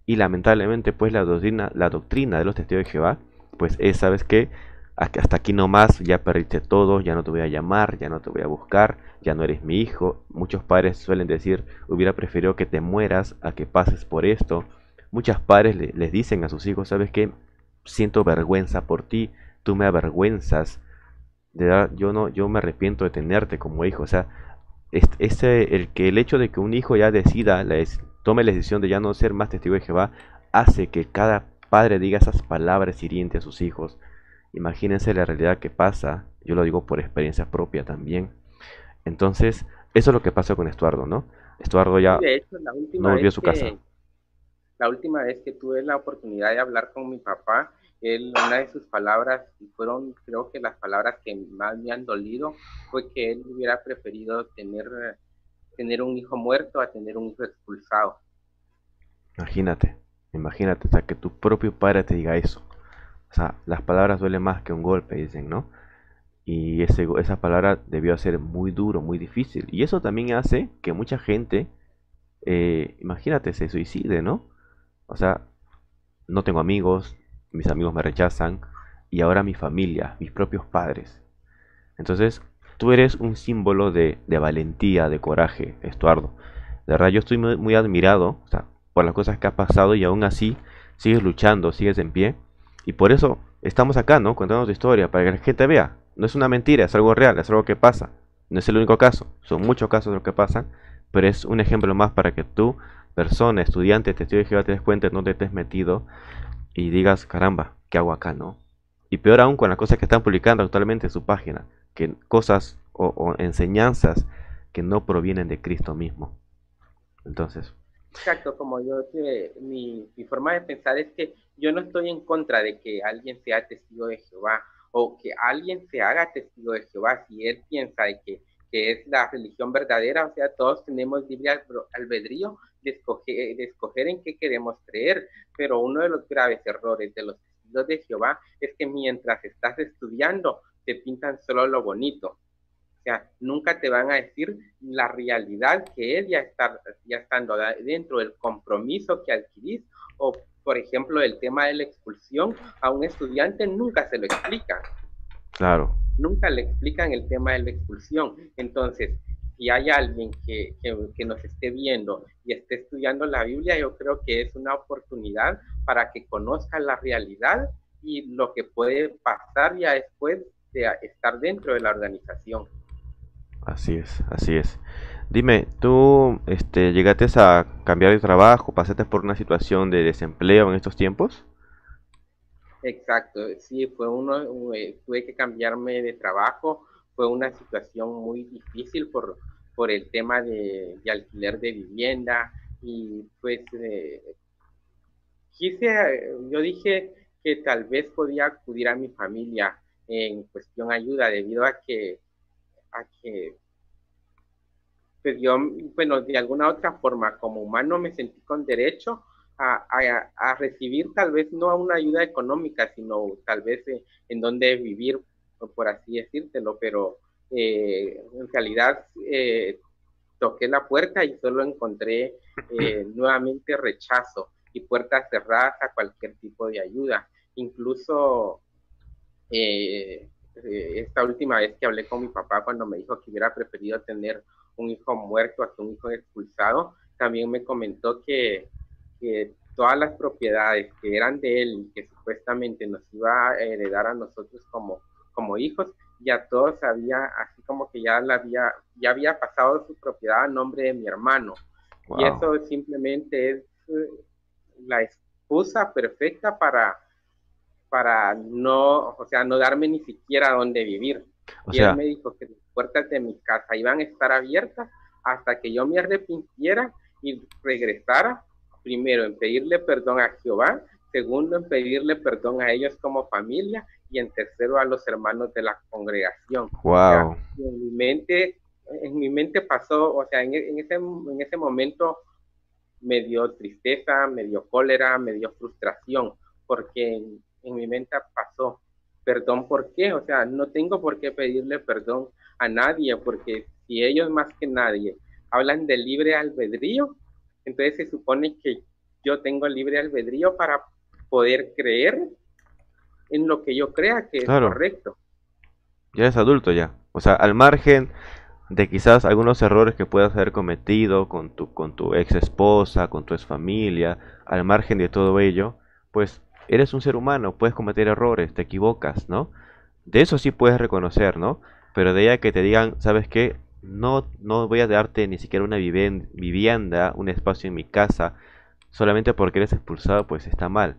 Y lamentablemente, pues la doctrina, la doctrina de los testigos de Jehová, pues es, ¿sabes qué? Hasta aquí nomás, ya perdiste todo, ya no te voy a llamar, ya no te voy a buscar, ya no eres mi hijo. Muchos padres suelen decir, hubiera preferido que te mueras a que pases por esto. Muchos padres les dicen a sus hijos, ¿sabes qué? Siento vergüenza por ti, tú me avergüenzas. De yo no, yo me arrepiento de tenerte como hijo. O sea, ese, el que el hecho de que un hijo ya decida la, tome la decisión de ya no ser más testigo de Jehová, hace que cada padre diga esas palabras hirientes a sus hijos. Imagínense la realidad que pasa, yo lo digo por experiencia propia también. Entonces, eso es lo que pasa con Estuardo, ¿no? Estuardo ya no volvió a su casa. La última vez que tuve la oportunidad de hablar con mi papá, él, una de sus palabras, y fueron creo que las palabras que más me han dolido, fue que él hubiera preferido tener tener un hijo muerto a tener un hijo expulsado. Imagínate, imagínate, sea, que tu propio padre te diga eso. O sea, las palabras duelen más que un golpe, dicen, ¿no? Y ese, esa palabra debió ser muy duro, muy difícil. Y eso también hace que mucha gente, eh, imagínate, se suicide, ¿no? O sea, no tengo amigos, mis amigos me rechazan, y ahora mi familia, mis propios padres. Entonces, tú eres un símbolo de, valentía, de coraje, Estuardo. De verdad, yo estoy muy, admirado por las cosas que has pasado y aún así sigues luchando, sigues en pie. Y por eso estamos acá, ¿no? Contando tu historia, para que la gente vea. No es una mentira, es algo real, es algo que pasa. No es el único caso, son muchos casos de lo que pasan, pero es un ejemplo más para que tú, persona, estudiante, testigo de Jehová, te des cuenta, no te estés metido y digas, caramba, ¿qué hago acá, no? Y peor aún con las cosas que están publicando actualmente en su página que cosas o, enseñanzas que no provienen de Cristo mismo. Entonces. Exacto, como yo, mi, mi forma de pensar es que yo no estoy en contra de que alguien sea testigo de Jehová o que alguien se haga testigo de Jehová si él piensa de que, que es la religión verdadera, o sea, todos tenemos libre albedrío de escoger, de escoger en qué queremos creer, pero uno de los graves errores de los testigos de Jehová es que mientras estás estudiando, te pintan solo lo bonito. O sea, nunca te van a decir la realidad que es ya, estar, ya estando dentro del compromiso que adquirís o, por ejemplo, el tema de la expulsión a un estudiante nunca se lo explican. Claro. Nunca le explican el tema de la expulsión. Entonces, si hay alguien que, que, nos esté viendo y esté estudiando la Biblia, yo creo que es una oportunidad para que conozca la realidad y lo que puede pasar ya después de estar dentro de la organización. Así es, así es. Dime, ¿tú este, llegaste a cambiar de trabajo, pasaste por una situación de desempleo en estos tiempos? Exacto, sí, fue uno, eh, tuve que cambiarme de trabajo, fue una situación muy difícil por, por el tema de, alquiler de vivienda y pues eh, quise, yo dije que tal vez podía acudir a mi familia en cuestión ayuda debido a que, a que pues yo, bueno, de alguna otra forma como humano me sentí con derecho a, recibir tal vez no a una ayuda económica, sino tal vez en, donde vivir, por así decírtelo, pero eh, en realidad eh, toqué la puerta y solo encontré eh, nuevamente rechazo y puertas cerradas a cualquier tipo de ayuda. Incluso esta última vez que hablé con mi papá cuando me dijo que hubiera preferido tener un hijo muerto a un hijo expulsado, también me comentó que que todas las propiedades que eran de él y que supuestamente nos iba a heredar a nosotros como, como hijos, ya todos había, así como que ya, la había, ya había pasado su propiedad a nombre de mi hermano. Y eso simplemente es eh, la excusa perfecta para, para no, o sea, no darme ni siquiera dónde vivir. y él me dijo que las puertas de mi casa iban a estar abiertas hasta que yo me arrepintiera y regresara primero en pedirle perdón a Jehová, segundo en pedirle perdón a ellos como familia y en tercero a los hermanos de la congregación. Wow. en mi mente, en mi mente pasó, o sea, en, ese, en ese momento me dio tristeza, me dio cólera, me dio frustración, porque en, en mi mente pasó, perdón, ¿por qué? O sea, no tengo por qué pedirle perdón a nadie, porque si ellos más que nadie hablan de libre albedrío, entonces se supone que yo tengo libre albedrío para poder creer en lo que yo crea que es correcto. Ya es adulto ya. O sea, al margen de quizás algunos errores que puedas haber cometido con tu, con tu ex esposa, con tu ex familia, al margen de todo ello, pues eres un ser humano, puedes cometer errores, te equivocas, ¿no? De eso sí puedes reconocer, ¿no? Pero de ella que te digan, ¿sabes qué? no, no voy a darte ni siquiera una vivienda, un espacio en mi casa, solamente porque eres expulsado, pues está mal.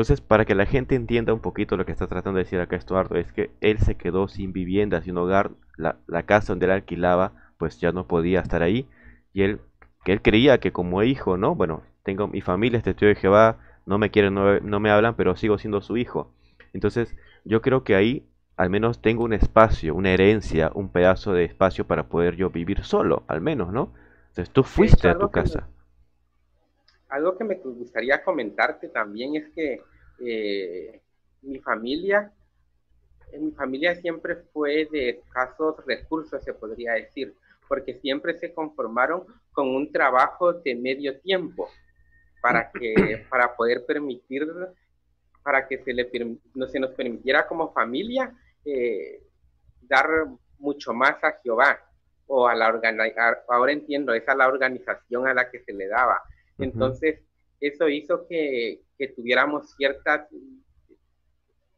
Entonces, para que la gente entienda un poquito lo que está tratando de decir acá Estuardo, es que él se quedó sin vivienda, sin hogar, la, casa donde él alquilaba, pues ya no podía estar ahí, y él, que él creía que como hijo, ¿no? Bueno, tengo mi familia, este tío de Jehová, no me quieren, no, no me hablan, pero sigo siendo su hijo. Entonces, yo creo que ahí al menos tengo un espacio, una herencia, un pedazo de espacio para poder yo vivir solo, al menos, ¿no? Entonces tú fuiste a tu casa. Algo que me gustaría comentarte también es que eh, mi familia, mi familia siempre fue de escasos recursos, se podría decir, porque siempre se conformaron con un trabajo de medio tiempo para que para poder permitir para que se le no se nos permitiera como familia eh, dar mucho más a Jehová o a la organización, ahora entiendo, es a la organización a la que se le daba. Entonces, eso hizo que, tuviéramos ciertas,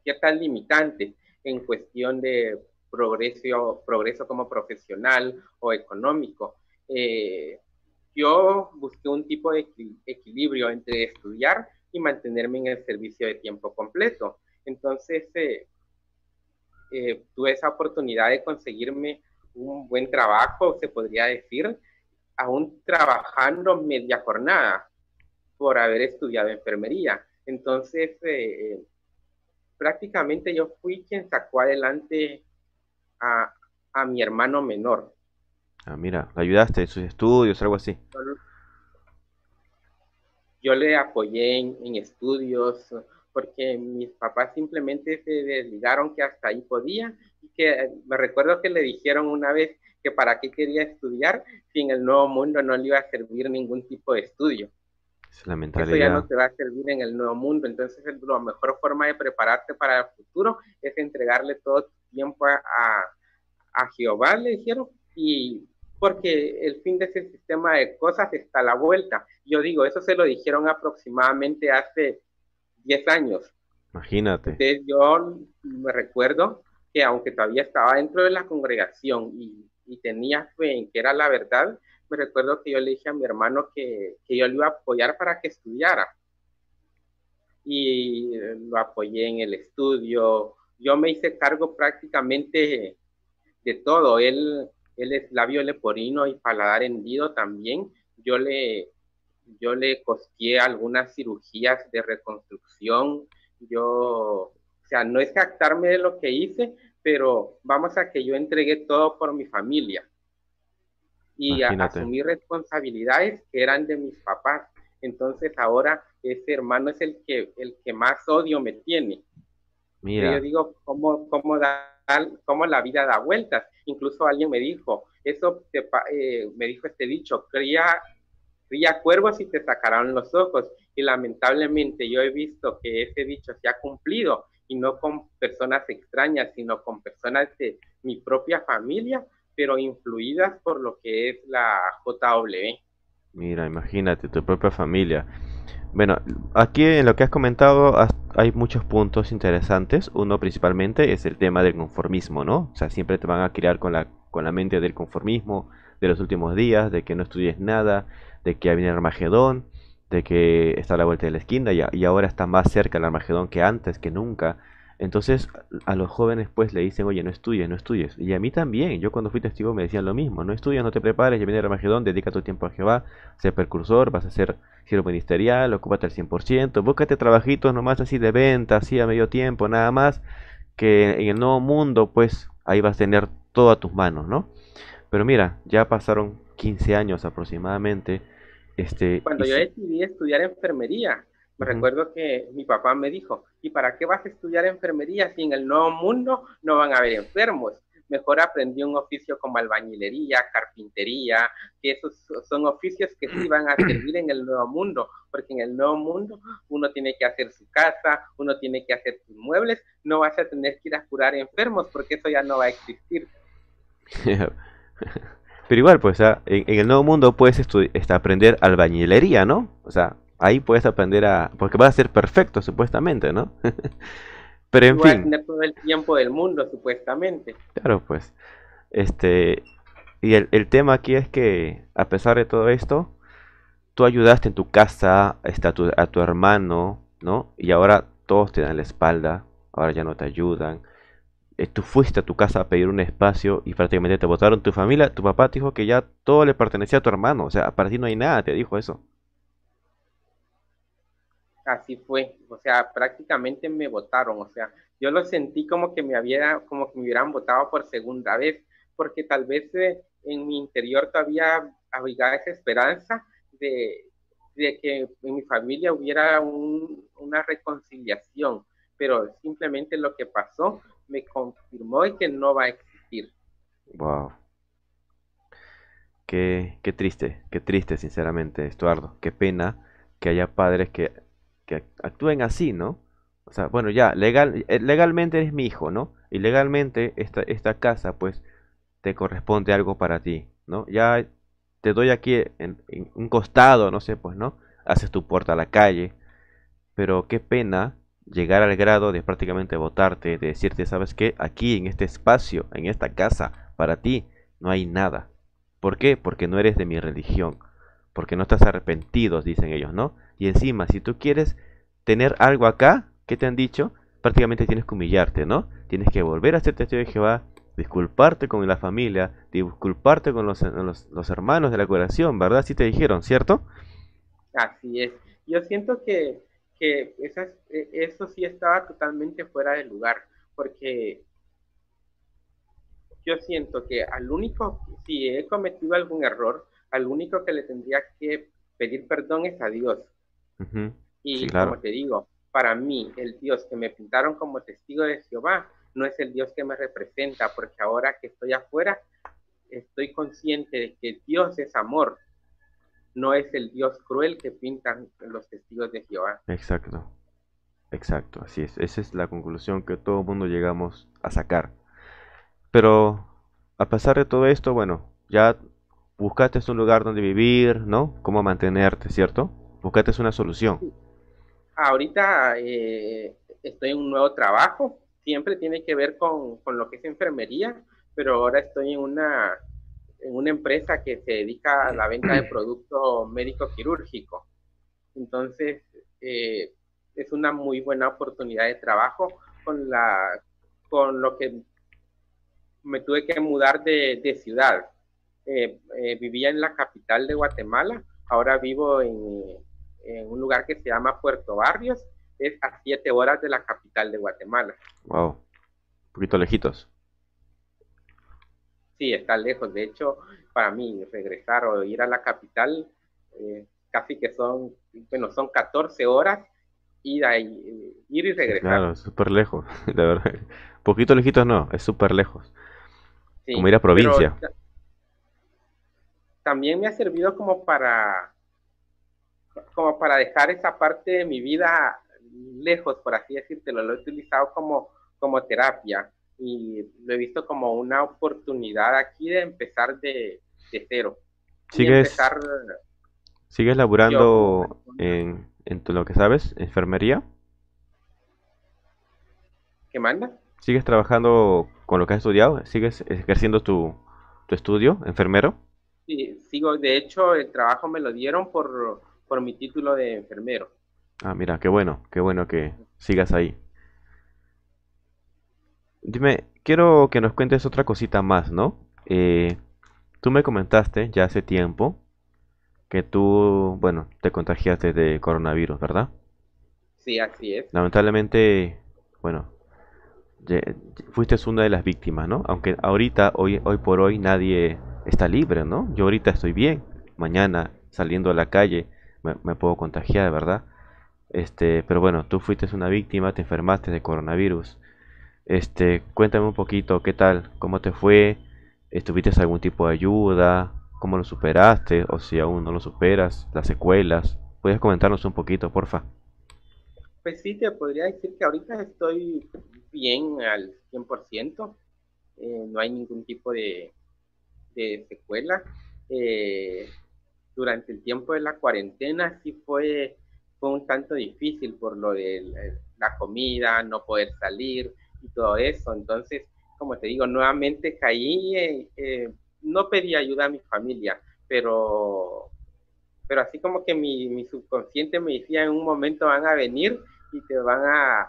ciertas limitantes en cuestión de progreso, progreso como profesional o económico. Eh, yo busqué un tipo de equilibrio entre estudiar y mantenerme en el servicio de tiempo completo. Entonces, eh, eh, tuve esa oportunidad de conseguirme un buen trabajo, se podría decir, aún trabajando media jornada por haber estudiado enfermería. Entonces, eh, prácticamente yo fui quien sacó adelante a, mi hermano menor. Ah, mira, ¿le ayudaste en sus estudios, algo así? Yo le apoyé en estudios, porque mis papás simplemente se desligaron que hasta ahí podía que me recuerdo que le dijeron una vez que para qué quería estudiar si en el nuevo mundo no le iba a servir ningún tipo de estudio. Es la mentalidad. Eso ya no te va a servir en el nuevo mundo. Entonces, la mejor forma de prepararte para el futuro es entregarle todo tu tiempo a, a, Jehová, le dijeron, y porque el fin de ese sistema de cosas está a la vuelta. Yo digo, eso se lo dijeron aproximadamente hace 10 años. Imagínate. Entonces yo me recuerdo que aunque todavía estaba dentro de la congregación y, y tenía fe en que era la verdad, me recuerdo que yo le dije a mi hermano que, que yo le iba a apoyar para que estudiara. Y lo apoyé en el estudio. Yo me hice cargo prácticamente de todo. Él, él es labio leporino y paladar hendido también. Yo le, yo le costeé algunas cirugías de reconstrucción. Yo, sea, no es jactarme de lo que hice, pero vamos a que yo entregué todo por mi familia y asumí responsabilidades que eran de mis papás. Entonces ahora ese hermano es el que, el que más odio me tiene. Mira. Yo digo, ¿cómo, cómo, da, cómo la vida da vueltas? Incluso alguien me dijo, eso eh, me dijo este dicho, cría, cría cuervos y te sacarán los ojos. Y lamentablemente yo he visto que ese dicho se ha cumplido y no con personas extrañas, sino con personas de mi propia familia, pero influidas por lo que es la JW. Mira, imagínate, tu propia familia. Bueno, aquí en lo que has comentado hay muchos puntos interesantes. Uno principalmente es el tema del conformismo, ¿no? O sea, siempre te van a criar con la, con la mente del conformismo de los últimos días, de que no estudies nada, de que viene Armagedón, de que está a la vuelta de la esquina y, y ahora está más cerca el Armagedón que antes, que nunca. Entonces a los jóvenes pues le dicen, oye, no estudies, no estudies. Y a mí también, yo cuando fui testigo me decían lo mismo, no estudias, no te prepares, ya viene el Armagedón, dedica tu tiempo a Jehová, sé precursor, vas a ser siervo ministerial, ocúpate al 100%, búscate trabajitos nomás así de venta, así a medio tiempo, nada más, que en el nuevo mundo pues ahí vas a tener todo a tus manos, ¿no? Pero mira, ya pasaron 15 años aproximadamente. Este, Cuando yo decidí estudiar enfermería, me recuerdo que mi papá me dijo, ¿y para qué vas a estudiar enfermería si en el nuevo mundo no van a haber enfermos? Mejor aprendí un oficio como albañilería, carpintería, que esos son oficios que sí van a servir en el nuevo mundo, porque en el nuevo mundo uno tiene que hacer su casa, uno tiene que hacer sus muebles, no vas a tener que ir a curar enfermos porque eso ya no va a existir. Pero igual, pues, en, el nuevo mundo puedes este, aprender albañilería, ¿no? O sea, ahí puedes aprender a... porque vas a ser perfecto, supuestamente, ¿no? Pero en fin. tener todo el tiempo del mundo, supuestamente. Claro, pues. Este... Y el, el, tema aquí es que, a pesar de todo esto, tú ayudaste en tu casa este, a, tu, a tu hermano, ¿no? Y ahora todos te dan la espalda, ahora ya no te ayudan. Eh, tú fuiste a tu casa a pedir un espacio y prácticamente te votaron tu familia. Tu papá te dijo que ya todo le pertenecía a tu hermano. O sea, para ti no hay nada, te dijo eso así fue, o sea, prácticamente me votaron, o sea, yo lo sentí como que me había, como que me hubieran votado por segunda vez, porque tal vez eh, en mi interior todavía había esa esperanza de, que en mi familia hubiera una reconciliación, pero simplemente lo que pasó me confirmó que no va a existir. Wow. Qué, qué triste, qué triste, sinceramente, Estuardo. Qué pena que haya padres que que actúen así, ¿no? O sea, bueno, ya, legal, eh, legalmente eres mi hijo, ¿no? Y legalmente esta, esta casa, pues, te corresponde algo para ti, ¿no? Ya te doy aquí en, un costado, no sé, pues, ¿no? Haces tu puerta a la calle, pero qué pena llegar al grado de prácticamente votarte, de decirte, ¿sabes qué? Aquí, en este espacio, en esta casa, para ti, no hay nada. ¿Por qué? Porque no eres de mi religión, porque no estás arrepentido, dicen ellos, ¿no? Y encima, si tú quieres tener algo acá, ¿qué te han dicho? Prácticamente tienes que humillarte, ¿no? Tienes que volver a ser testigo de Jehová, disculparte con la familia, disculparte con los, hermanos de la curación, ¿verdad? Así te dijeron, ¿cierto? Así es. Yo siento que, que e, eso sí estaba totalmente fuera de lugar, porque yo siento que al único, si he cometido algún error, al único que le tendría que pedir perdón es a Dios. Y como te digo, para mí, el Dios que me pintaron como testigo de Jehová no es el Dios que me representa, porque ahora que estoy afuera, estoy consciente de que Dios es amor, no es el Dios cruel que pintan los testigos de Jehová. Exacto, exacto, así es. Esa es la conclusión que todo el mundo llegamos a sacar. Pero a pesar de todo esto, bueno, ya buscaste un lugar donde vivir, ¿no? Cómo mantenerte, ¿cierto? Buscaste una solución. Ahorita eh, estoy en un nuevo trabajo, siempre tiene que ver con, con, lo que es enfermería, pero ahora estoy en una, en una empresa que se dedica a la venta de producto médico quirúrgico. Entonces, eh, es una muy buena oportunidad de trabajo con, la, con lo que me tuve que mudar de, de ciudad. Eh, eh, vivía en la capital de Guatemala, ahora vivo en, en, un lugar que se llama Puerto Barrios, es a siete horas de la capital de Guatemala. Wow, un poquito lejitos. Sí, está lejos. De hecho, para mí regresar o ir a la capital, eh, casi que son, bueno, son 14 horas ir, ir y regresar. Claro, súper lejos, de verdad. Poquito lejitos no, es súper lejos. como ir a provincia. También me ha servido como para, como para dejar esa parte de mi vida lejos, por así decirlo. Lo he utilizado como, como terapia y lo he visto como una oportunidad aquí de empezar de, de cero. ¿Sigues, ¿Sigues laburando en, en lo que sabes, enfermería? ¿Qué manda? ¿Sigues trabajando con lo que has estudiado? ¿Sigues ejerciendo tu, tu estudio, enfermero? Sí, sigo. De hecho, el trabajo me lo dieron por, por mi título de enfermero. Ah, mira, qué bueno, qué bueno que sigas ahí. Dime, quiero que nos cuentes otra cosita más, ¿no? Eh, tú me comentaste ya hace tiempo que tú, bueno, te contagiaste de coronavirus, ¿verdad? Sí, así es. Lamentablemente, bueno, fuiste una de las víctimas, ¿no? Aunque ahorita, hoy, hoy por hoy, nadie está libre, ¿no? Yo ahorita estoy bien, mañana saliendo a la calle me, puedo contagiar, ¿verdad? Este, pero bueno, tú fuiste una víctima, te enfermaste de coronavirus. Este, cuéntame un poquito, ¿qué tal? ¿Cómo te fue? ¿Estuviste algún tipo de ayuda? cómo lo superaste o si aún no lo superas, las secuelas. ¿Puedes comentarnos un poquito, porfa? Pues sí, te podría decir que ahorita estoy bien al 100%, eh, no hay ningún tipo de, de secuela. Eh, durante el tiempo de la cuarentena sí fue, fue un tanto difícil por lo de la comida, no poder salir y todo eso. Entonces, como te digo, nuevamente caí eh, no pedí ayuda a mi familia, pero, pero así como que mi, subconsciente me decía en un momento van a venir y te van a,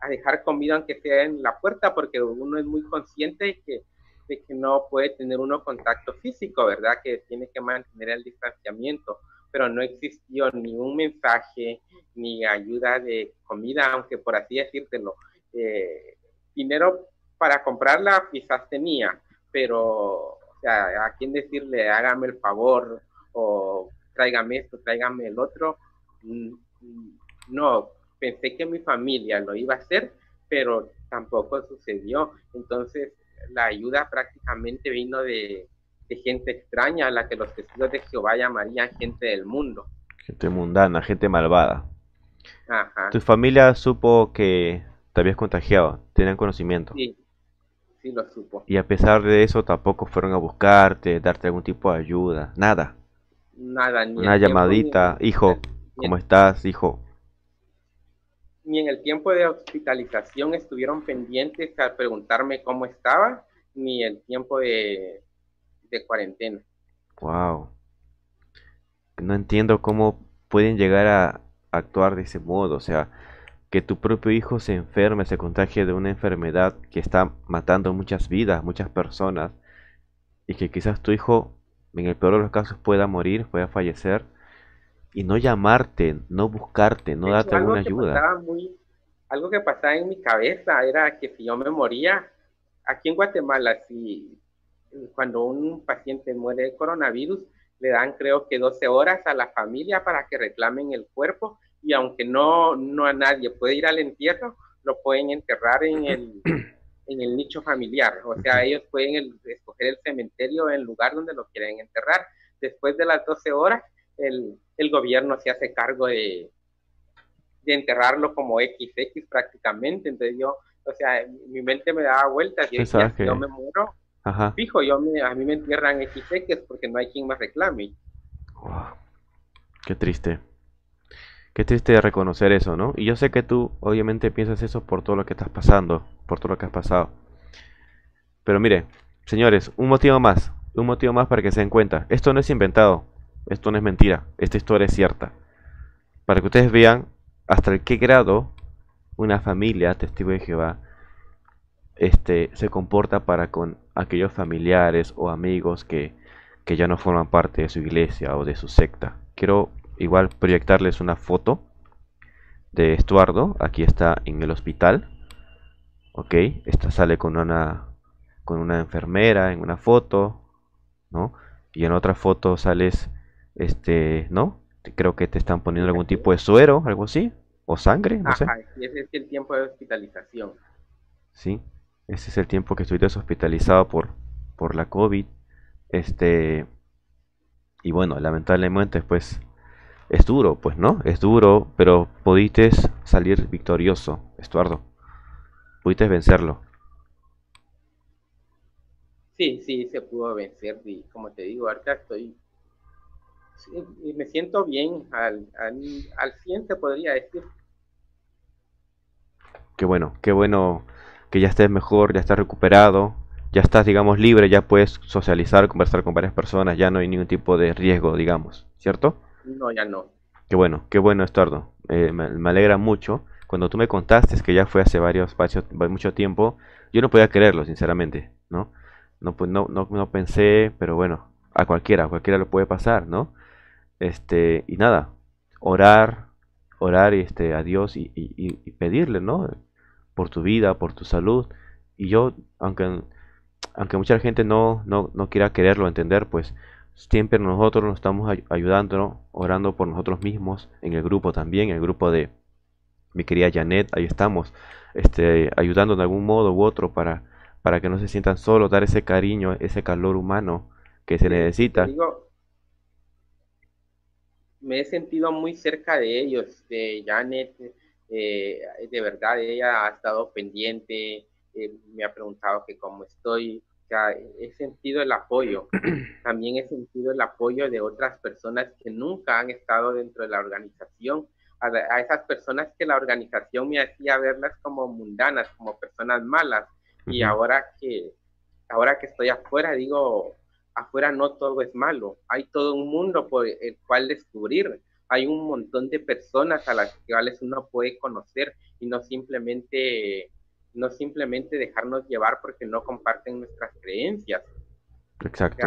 a, dejar comida aunque sea en la puerta, porque uno es muy consciente de que, de que no puede tener uno contacto físico, ¿verdad? Que tiene que mantener el distanciamiento, pero no existió ni un mensaje ni ayuda de comida, aunque por así decírtelo, eh, dinero para comprarla quizás tenía, pero o sea, a quién decirle, hágame el favor o tráigame esto, tráigame el otro. Mm, mm, no, pensé que mi familia lo iba a hacer, pero tampoco sucedió. Entonces, la ayuda prácticamente vino de, gente extraña, a la que los testigos de Jehová llamarían gente del mundo. Gente mundana, gente malvada. ¿Tu familia supo que te habías contagiado? ¿Tenían conocimiento? Sí, sí lo supo. Y a pesar de eso tampoco fueron a buscarte, darte algún tipo de ayuda, nada. Nada, ni Una llamadita, hijo, ¿cómo estás, hijo? Ni en el tiempo de hospitalización estuvieron pendientes a preguntarme cómo estaba, ni el tiempo de, de cuarentena. Wow. No entiendo cómo pueden llegar a actuar de ese modo, o sea, que tu propio hijo se enferme, se contagie de una enfermedad que está matando muchas vidas, muchas personas, y que quizás tu hijo, en el peor de los casos, pueda morir, pueda fallecer, y no llamarte, no buscarte, no darte alguna ayuda. Muy, algo que pasaba en mi cabeza era que si yo me moría, aquí en Guatemala, si cuando un paciente muere de coronavirus, le dan creo que 12 horas a la familia para que reclamen el cuerpo y aunque no, no a nadie puede ir al entierro, lo pueden enterrar en el, en el nicho familiar. O sea, ellos pueden escoger el cementerio en el lugar donde lo quieren enterrar. Después de las 12 horas, el, el gobierno se hace cargo de, de enterrarlo como XX prácticamente. Entonces yo, o sea, mi mente me daba vueltas y decía, yo me muero, Ajá. Fijo, yo me, a mí me entierran es porque no hay quien me reclame. qué triste. Qué triste reconocer eso, ¿no? Y yo sé que tú obviamente piensas eso por todo lo que estás pasando, por todo lo que has pasado. Pero mire, señores, un motivo más, un motivo más para que se den cuenta. Esto no es inventado, esto no es mentira, esta historia es cierta. Para que ustedes vean hasta el qué grado una familia testigo de Jehová este, se comporta para con aquellos familiares o amigos que, que ya no forman parte de su iglesia o de su secta. Quiero igual proyectarles una foto de Estuardo. Aquí está en el hospital. Ok, esta sale con una con una enfermera en una foto, ¿no? Y en otra foto sales, este, ¿no? Creo que te están poniendo algún tipo de suero, algo así, o sangre, no sé. ese es el tiempo de hospitalización. Sí, ese es el tiempo que estuviste hospitalizado por, por la COVID. Este, y bueno, lamentablemente, pues, es duro, pues, ¿no? Es duro, pero pudiste salir victorioso, Estuardo. Pudiste vencerlo. Sí, sí, se pudo vencer. Y como te digo, ahorita estoy. me siento bien, al, al, al 100 se podría decir. Qué bueno, qué bueno que ya estés mejor, ya estás recuperado, ya estás, digamos, libre, ya puedes socializar, conversar con varias personas, ya no hay ningún tipo de riesgo, digamos, ¿cierto? No, ya no. Qué bueno, qué bueno, Estuardo. Eh, me, alegra mucho. Cuando tú me contaste que ya fue hace varios, mucho tiempo, yo no podía creerlo, sinceramente, ¿no? No, pues, no, no, no pensé, pero bueno, a cualquiera, a cualquiera lo puede pasar, ¿no? Este, y nada, orar, orar este, a Dios y, y pedirle, ¿no? Por tu vida, por tu salud. Y yo, aunque, aunque mucha gente no, no, no quiera quererlo entender, pues siempre nosotros nos estamos ayudando, orando por nosotros mismos, en el grupo también, en el grupo de mi querida Janet, ahí estamos, este, ayudando de algún modo u otro para, para que no se sientan solos, dar ese cariño, ese calor humano que se necesita. me he sentido muy cerca de ellos, de Janet, eh, de verdad ella ha estado pendiente, eh, me ha preguntado que cómo estoy, he sentido el apoyo, también he sentido el apoyo de otras personas que nunca han estado dentro de la organización, a, esas personas que la organización me hacía verlas como mundanas, como personas malas, y ahora que, ahora que estoy afuera, digo, afuera no todo es malo, hay todo un mundo por el cual descubrir, hay un montón de personas a las cuales uno puede conocer y no simplemente no simplemente dejarnos llevar porque no comparten nuestras creencias. Exacto.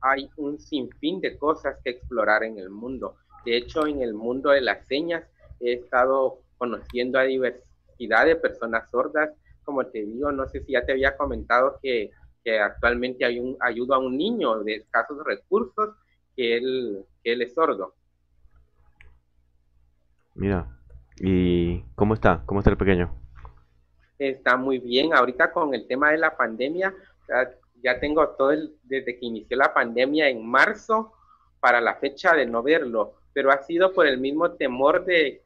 hay un sinfín de cosas que explorar en el mundo. De hecho, en el mundo de las señas he estado conociendo a diversidad de personas sordas. Como te digo, no sé si ya te había comentado que, que actualmente hay un ayuda a un niño de escasos recursos que él, que él es sordo. Mira, ¿y cómo está? ¿Cómo está el pequeño? Está muy bien. Ahorita con el tema de la pandemia, ya, tengo todo el, desde que inició la pandemia en marzo para la fecha de no verlo, pero ha sido por el mismo temor de,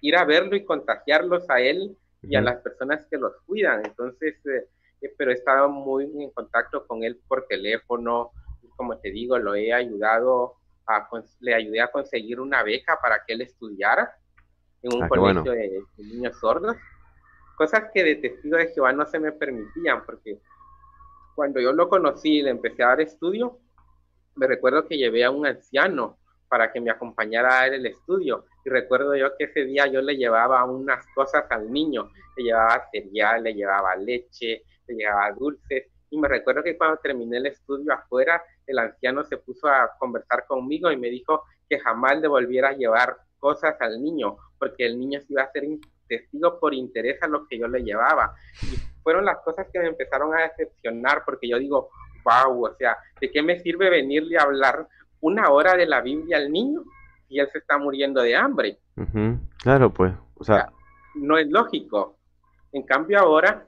ir a verlo y contagiarlos a él y a las personas que los cuidan. Entonces, eh, eh, pero he estado muy en contacto con él por teléfono, como te digo, lo he ayudado, a, le ayudé a conseguir una beca para que él estudiara en un ah, colegio de, niños sordos cosas que de testigo de Jehová no se me permitían, porque cuando yo lo conocí y le empecé a dar estudio, me recuerdo que llevé a un anciano para que me acompañara a dar el estudio. Y recuerdo yo que ese día yo le llevaba unas cosas al niño, le llevaba cereal, le llevaba leche, le llevaba dulces. Y me recuerdo que cuando terminé el estudio afuera, el anciano se puso a conversar conmigo y me dijo que jamás le volviera a llevar cosas al niño, porque el niño se iba a hacer testigo por interés a lo que yo le llevaba. Y fueron las cosas que me empezaron a decepcionar porque yo digo, wow, o sea, ¿de qué me sirve venirle a hablar una hora de la Biblia al niño si él se está muriendo de hambre? Claro, pues, o sea, no es lógico. En cambio ahora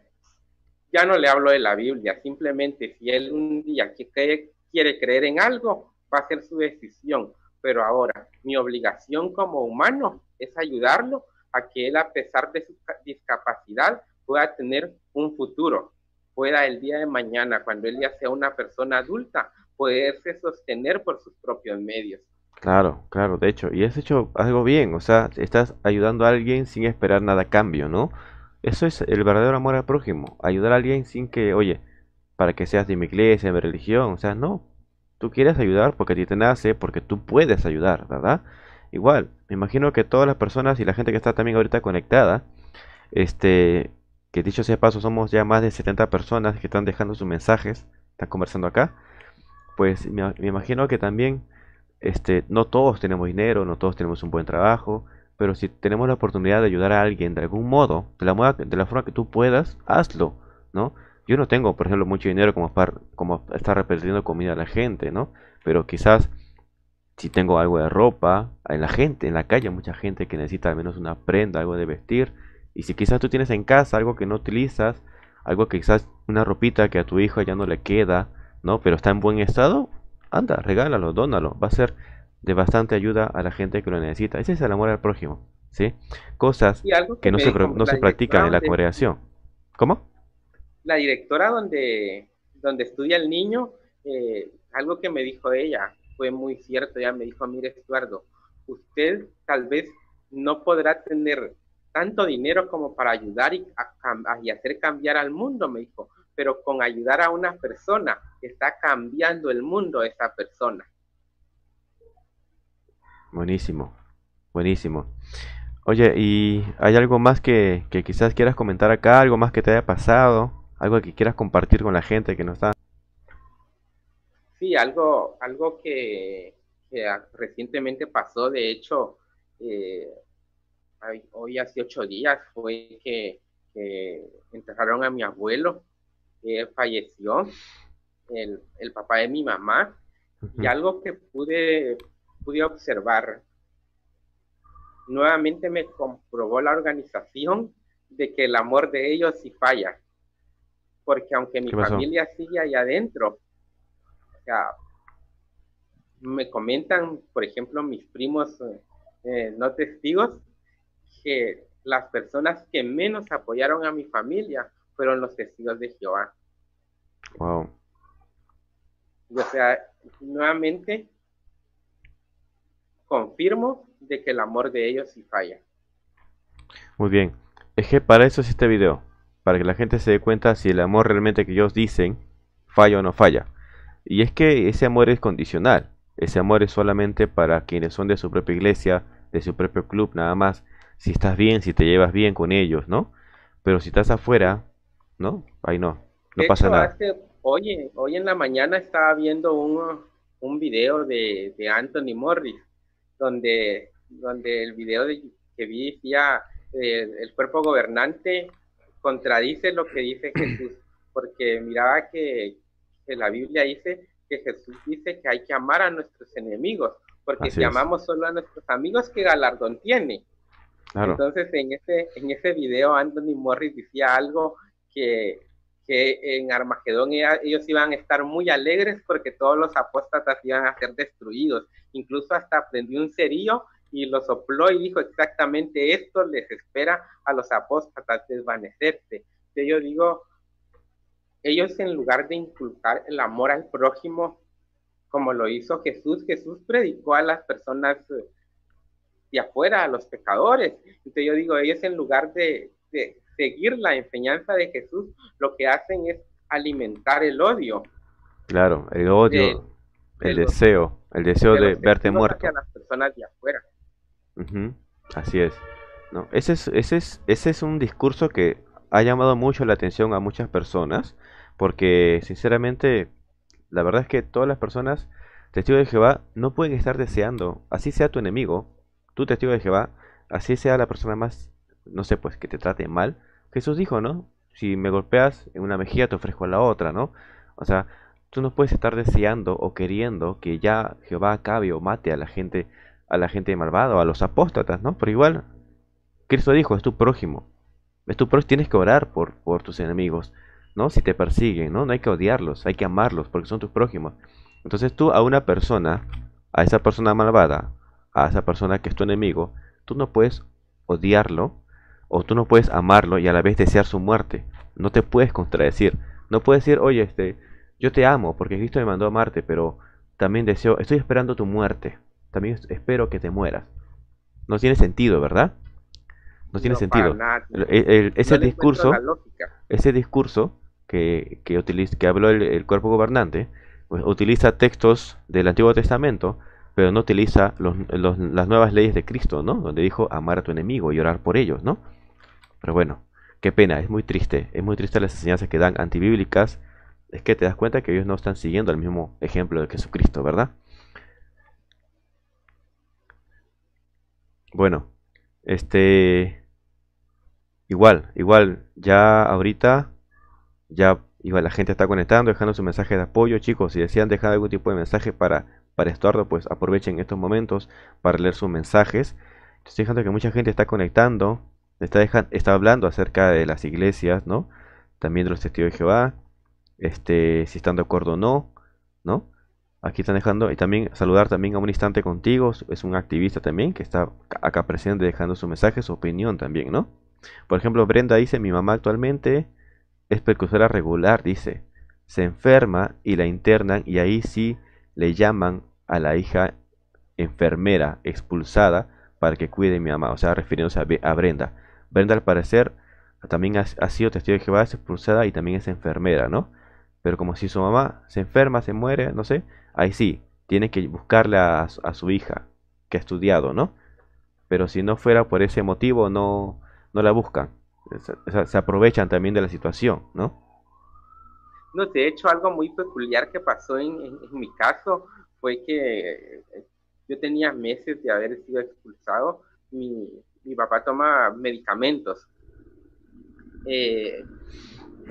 ya no le hablo de la Biblia, simplemente si él un día quiere, quiere creer en algo, va a ser su decisión. Pero ahora, mi obligación como humano es ayudarlo a que él, a pesar de su discapacidad, pueda tener un futuro. pueda el día de mañana, cuando él ya sea una persona adulta, poderse sostener por sus propios medios. Claro, claro, de hecho, y has hecho algo bien, o sea, estás ayudando a alguien sin esperar nada a cambio, ¿no? Eso es el verdadero amor al prójimo, ayudar a alguien sin que, oye, para que seas de mi iglesia, de mi religión, o sea, no, tú quieres ayudar porque a ti te nace, porque tú puedes ayudar, ¿verdad? Igual, me imagino que todas las personas y la gente que está también ahorita conectada, este, que dicho sea paso, somos ya más de 70 personas que están dejando sus mensajes, están conversando acá, pues me, imagino que también este, no todos tenemos dinero, no todos tenemos un buen trabajo, pero si tenemos la oportunidad de ayudar a alguien de algún modo, de la, de la forma que tú puedas, hazlo, ¿no? Yo no tengo, por ejemplo, mucho dinero como para como estar repartiendo comida a la gente, ¿no? Pero quizás si tengo algo de ropa, en la gente, en la calle hay mucha gente que necesita al menos una prenda, algo de vestir, y si quizás tú tienes en casa algo que no utilizas, algo que quizás una ropita que a tu hijo ya no le queda, ¿no? Pero está en buen estado, anda, regálalo, dónalo, va a ser de bastante ayuda a la gente que lo necesita. Ese es el amor al prójimo, ¿sí? Cosas que, no se, no se practican en la congregación. ¿Cómo? La directora donde, donde estudia el niño, eh, algo que me dijo ella fue muy cierto. Ella me dijo, mire, Eduardo, usted tal vez no podrá tener tanto dinero como para ayudar y, y hacer cambiar al mundo, me dijo, pero con ayudar a una persona está cambiando el mundo esa persona. Buenísimo, buenísimo. Oye, ¿y hay algo más que, quizás quieras comentar acá? ¿Algo más que te haya pasado? ¿Algo que quieras compartir con la gente que no está? Sí, algo, algo que, recientemente pasó, de hecho, eh, hoy hace ocho días fue que, enterraron a mi abuelo, que falleció, el, el, papá de mi mamá, y algo que pude, pude observar, nuevamente me comprobó la organización de que el amor de ellos sí falla, porque aunque mi familia sigue allá adentro, sea, me comentan, por ejemplo, mis primos eh, no testigos, que las personas que menos apoyaron a mi familia fueron los testigos de Jehová. Wow. O sea, nuevamente confirmo de que el amor de ellos sí falla. Muy bien. Es que para eso es este video. Para que la gente se dé cuenta si el amor realmente que ellos dicen falla o no falla. Y es que ese amor es condicional. Ese amor es solamente para quienes son de su propia iglesia, de su propio club, nada más. Si estás bien, si te llevas bien con ellos, ¿no? Pero si estás afuera, ¿no? Ahí no, no pasa nada. Oye, hoy en la mañana estaba viendo un, un video de, de, Anthony Morris, donde, donde el video que vi decía eh, el cuerpo gobernante contradice lo que dice Jesús, porque miraba que, que, la Biblia dice que Jesús dice que hay que amar a nuestros enemigos, porque si amamos solo a nuestros amigos, ¿qué galardón tiene? Entonces en ese, en ese video Anthony Morris decía algo que que en Armagedón ellos iban a estar muy alegres porque todos los apóstatas iban a ser destruidos. Incluso hasta prendió un cerillo y lo sopló y dijo exactamente esto les espera a los apóstatas desvanecerse. Yo digo, ellos en lugar de inculcar el amor al prójimo, como lo hizo Jesús, Jesús predicó a las personas de afuera, a los pecadores. Entonces yo digo, ellos en lugar de, de seguir la enseñanza de Jesús, lo que hacen es alimentar el odio. Claro, el odio, el deseo, el deseo de, verte muerto. a las personas de afuera. Así es. ¿no? Ese, es, ese, es, ese es un discurso que ha llamado mucho la atención a muchas personas, porque sinceramente, la verdad es que todas las personas, testigos de Jehová, no pueden estar deseando, así sea tu enemigo, tu testigo de Jehová, así sea la persona más no sé, pues que te trate mal. Jesús dijo, ¿no? Si me golpeas en una mejilla, te ofrezco la otra, ¿no? O sea, tú no puedes estar deseando o queriendo que ya Jehová acabe o mate a la gente, a la gente malvada o a los apóstatas, ¿no? Pero igual, Cristo dijo, es tu prójimo. Prójimo, tienes que orar por, por tus enemigos, ¿no? Si te persiguen, ¿no? No hay que odiarlos, hay que amarlos porque son tus prójimos. Entonces tú a una persona, a esa persona malvada, a esa persona que es tu enemigo, tú no puedes odiarlo o tú no puedes amarlo y a la vez desear su muerte. No te puedes contradecir. No puedes decir, oye, este, yo te amo porque Cristo me mandó a amarte, pero también deseo, estoy esperando tu muerte. También espero que te mueras. No tiene sentido, ¿verdad? No tiene sentido. ese discurso, ese discurso que, que, utiliza, que habló el, cuerpo gobernante, pues utiliza textos del Antiguo Testamento, pero no utiliza las nuevas leyes de Cristo, ¿no? Donde dijo amar a tu enemigo y orar por ellos, ¿no? Pero bueno, qué pena, es muy triste, es muy triste las enseñanzas que dan antibíblicas, es que te das cuenta que ellos no están siguiendo el mismo ejemplo de Jesucristo, ¿verdad? Bueno, este, igual, igual, ya ahorita, ya igual la gente está conectando, dejando su mensaje de apoyo, chicos, si desean dejar algún tipo de mensaje para, para Estuardo, pues aprovechen estos momentos para leer sus mensajes. Estoy dejando que mucha gente está conectando, está, está hablando acerca de las iglesias, ¿no? También de los testigos de Jehová, este, si están de acuerdo o no, ¿no? Aquí están dejando, y también saludar también a un instante contigo, es un activista también que está acá presente dejando su mensaje, su opinión también, ¿no? Por ejemplo, Brenda dice, mi mamá actualmente es precursora regular, dice, se enferma y la internan y ahí sí le llaman a la hija enfermera expulsada para que cuide a mi mamá, o sea, refiriéndose a Brenda. Brenda al parecer también ha, sido testigo de Jehová, es expulsada y también es enfermera, ¿no? Pero como si su mamá se enferma, se muere, no sé, ahí sí, tiene que buscarle a, su hija, que ha estudiado, ¿no? Pero si no fuera por ese motivo, no, no la buscan. Se, aprovechan también de la situación, ¿no? No, de hecho, algo muy peculiar que pasó en, mi caso fue que eh, yo tenía meses de haber sido expulsado. Mi, mi papá toma medicamentos eh,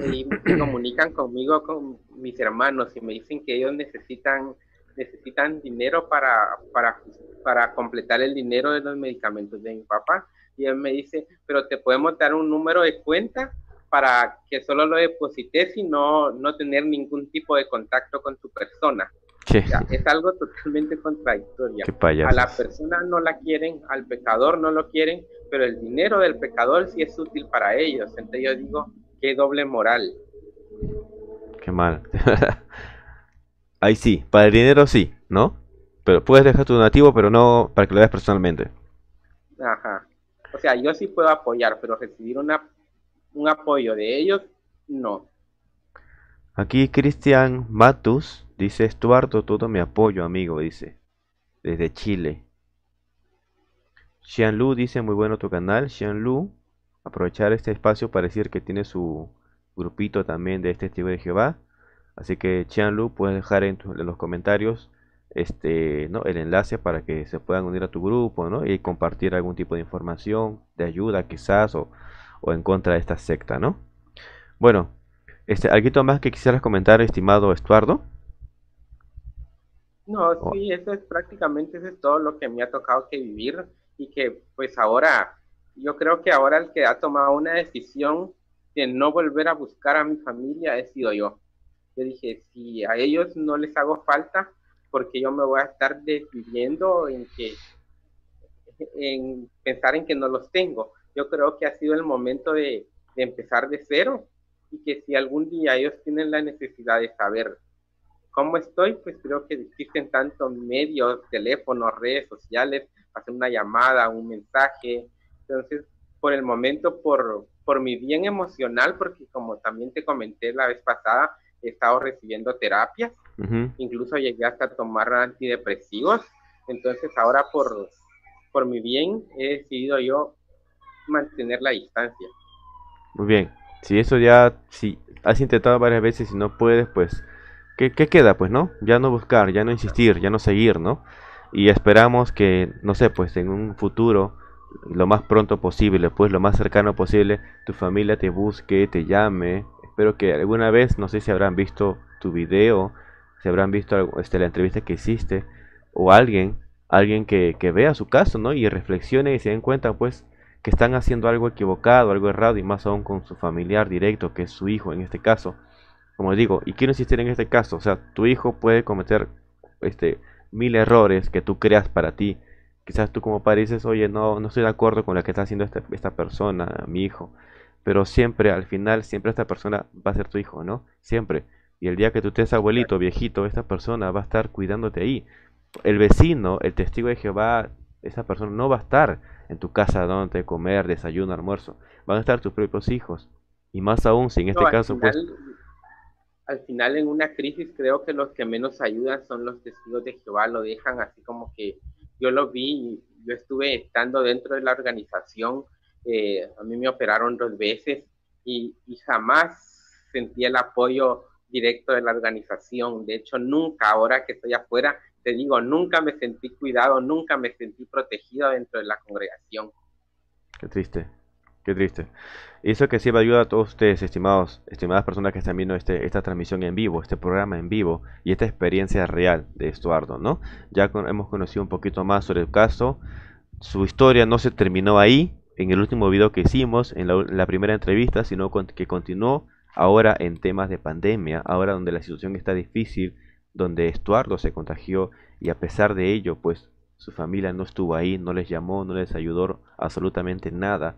y comunican conmigo con mis hermanos y me dicen que ellos necesitan necesitan dinero para, para, para completar el dinero de los medicamentos de mi papá. Y él me dice, pero te podemos dar un número de cuenta para que solo lo deposites y no, no tener ningún tipo de contacto con tu persona. es algo totalmente contradictorio. A la persona no la quieren, al pecador no lo quieren, pero el dinero del pecador sí es útil para ellos. Entonces yo digo, qué doble moral. Qué mal. Ahí sí, para el dinero sí, ¿no? Pero puedes dejar tu donativo, pero no para que lo veas personalmente. Ajá. O sea, yo sí puedo apoyar, pero recibir una, un apoyo de ellos, no. Aquí Cristian Matus dice, Estuardo, todo mi apoyo, amigo, dice. Desde Chile. Lu dice, muy bueno tu canal. Lu, aprovechar este espacio para decir que tiene su grupito también de este tipo de Jehová. Así que Lu, puedes dejar en, los comentarios este, ¿no? el enlace para que se puedan unir a tu grupo ¿no? y compartir algún tipo de información, de ayuda quizás, o, o en contra de esta secta, ¿no? Bueno, este, ¿algo más que quisieras comentar, estimado Estuardo? No, sí, eso es prácticamente eso es todo lo que me ha tocado que vivir y que pues ahora, yo creo que ahora el que ha tomado una decisión de no volver a buscar a mi familia he sido yo. Yo dije, si a ellos no les hago falta, porque yo me voy a estar decidiendo en que en pensar en que no los tengo. Yo creo que ha sido el momento de, de empezar de cero y que si algún día ellos tienen la necesidad de saber cómo estoy, pues creo que existen tantos medios, teléfonos, redes sociales, hacer una llamada, un mensaje. Entonces, por el momento, por, por mi bien emocional, porque como también te comenté la vez pasada, he estado recibiendo terapias, incluso llegué hasta tomar antidepresivos. Entonces, ahora por, por mi bien, he decidido yo mantener la distancia. Muy bien. Si eso ya, si has intentado varias veces y no puedes, pues ¿Qué, queda? Pues, ¿no? Ya no buscar, ya no insistir, ya no seguir, ¿no? Y esperamos que, no sé, pues en un futuro, lo más pronto posible, pues lo más cercano posible, tu familia te busque, te llame. Espero que alguna vez, no sé si habrán visto tu video, si habrán visto este, la entrevista que hiciste, o alguien, alguien que, que vea su caso, ¿no? Y reflexione y se den cuenta, pues, que están haciendo algo equivocado, algo errado, y más aún con su familiar directo, que es su hijo en este caso como digo, y quiero insistir en este caso, o sea, tu hijo puede cometer este mil errores que tú creas para ti. Quizás tú como padre dices, oye, no, no estoy de acuerdo con lo que está haciendo esta, esta persona, mi hijo. pero siempre, al final, siempre esta persona va a ser tu hijo, ¿no? Siempre. Y el día que tú estés abuelito, viejito, esta persona va a estar cuidándote ahí. El vecino, el testigo de Jehová, esa persona no va a estar en tu casa donde comer, desayuno, almuerzo. Van a estar tus propios hijos. Y más aún si en este caso, pues... Al final en una crisis creo que los que menos ayudan son los testigos de Jehová, lo dejan así como que yo lo vi, yo estuve estando dentro de la organización, eh, a mí me operaron dos veces y, y jamás sentí el apoyo directo de la organización. De hecho, nunca, ahora que estoy afuera, te digo, nunca me sentí cuidado, nunca me sentí protegido dentro de la congregación. Qué triste, qué triste. Y eso que sirva ayuda a todos ustedes, estimados, estimadas personas que están viendo este, esta transmisión en vivo, este programa en vivo y esta experiencia real de Estuardo, ¿no? Ya hemos conocido un poquito más sobre el caso. Su historia no se terminó ahí, en el último video que hicimos, en la, primera entrevista, sino que continuó ahora en temas de pandemia, ahora donde la situación está difícil, donde Estuardo se contagió y a pesar de ello, pues su familia no estuvo ahí, no les llamó, no les ayudó absolutamente nada.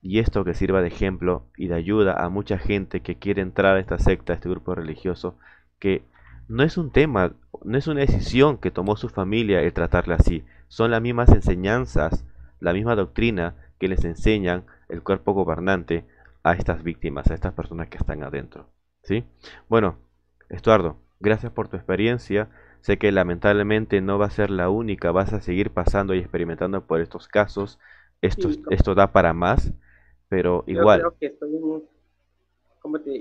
Y esto que sirva de ejemplo y de ayuda a mucha gente que quiere entrar a esta secta, a este grupo religioso, que no es un tema, no es una decisión que tomó su familia el tratarle así, son las mismas enseñanzas, la misma doctrina que les enseñan el cuerpo gobernante a estas víctimas, a estas personas que están adentro. ¿sí? Bueno, Estuardo, gracias por tu experiencia. Sé que lamentablemente no va a ser la única, vas a seguir pasando y experimentando por estos casos. Esto, esto da para más, pero igual. Yo creo, que estoy en un,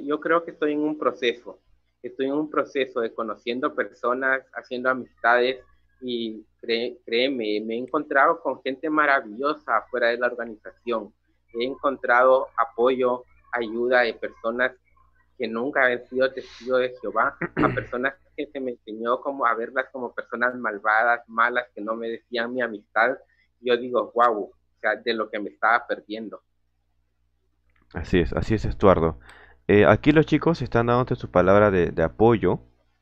yo creo que estoy en un proceso. Estoy en un proceso de conociendo personas, haciendo amistades y créeme, me he encontrado con gente maravillosa afuera de la organización he encontrado apoyo, ayuda de personas que nunca han sido testigos de Jehová, a personas que se me enseñó como a verlas como personas malvadas, malas, que no me decían mi amistad. Yo digo, wow, o sea, de lo que me estaba perdiendo. Así es, así es, Estuardo. Eh, aquí los chicos están dándote su palabra de, de apoyo,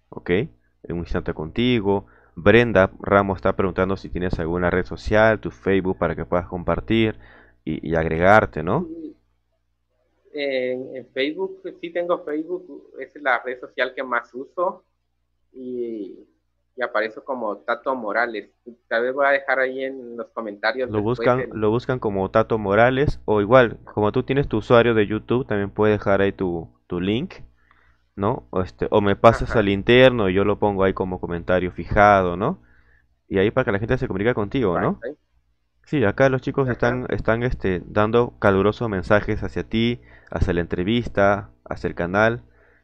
¿ok? En un instante contigo. Brenda Ramos está preguntando si tienes alguna red social, tu Facebook para que puedas compartir y, agregarte, ¿no? En, Facebook, sí tengo Facebook, es la red social que más uso y, y aparezco como Tato Morales. Tal vez voy a dejar ahí en los comentarios. Lo buscan, lo buscan como Tato Morales o igual, como tú tienes tu usuario de YouTube, también puedes dejar ahí tu, tu link. ¿no? O, este, o me pasas al interno y yo lo pongo ahí como comentario fijado, ¿no? Y ahí para que la gente se comunique contigo, ¿no? Sí, acá los chicos están, están este, dando calurosos mensajes hacia ti, hacia la entrevista, hacia el canal.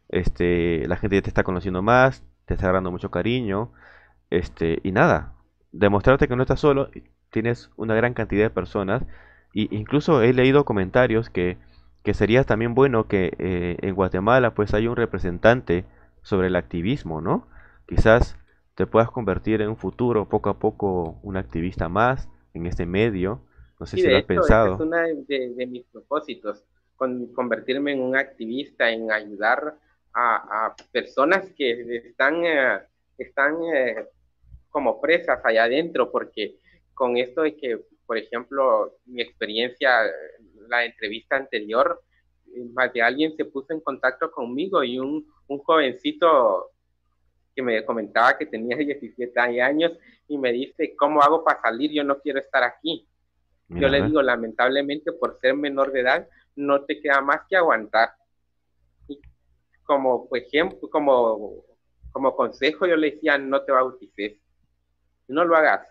Este, la gente ya te está conociendo más, te está dando mucho cariño. Este, y nada, demostrarte que no estás solo, tienes una gran cantidad de personas. Y incluso he leído comentarios que, que sería también bueno que eh, en Guatemala pues haya un representante sobre el activismo, ¿no? Quizás te puedas convertir en un futuro, poco a poco, un activista más en este medio. No sé si lo has pensado. Es uno de, mis propósitos, con, convertirme en un activista, en ayudar a, personas que están, eh, están eh, como presas allá adentro, porque con esto de que, por ejemplo, mi experiencia, la entrevista anterior, más de alguien se puso en contacto conmigo y un, un jovencito que me comentaba que tenía 17 años y me dice, ¿cómo hago para salir? Yo no quiero estar aquí. Yo le digo, lamentablemente, por ser menor de edad, no te queda más que aguantar. Y como ejemplo, como, como consejo, yo le decía, no te bautices. No lo hagas.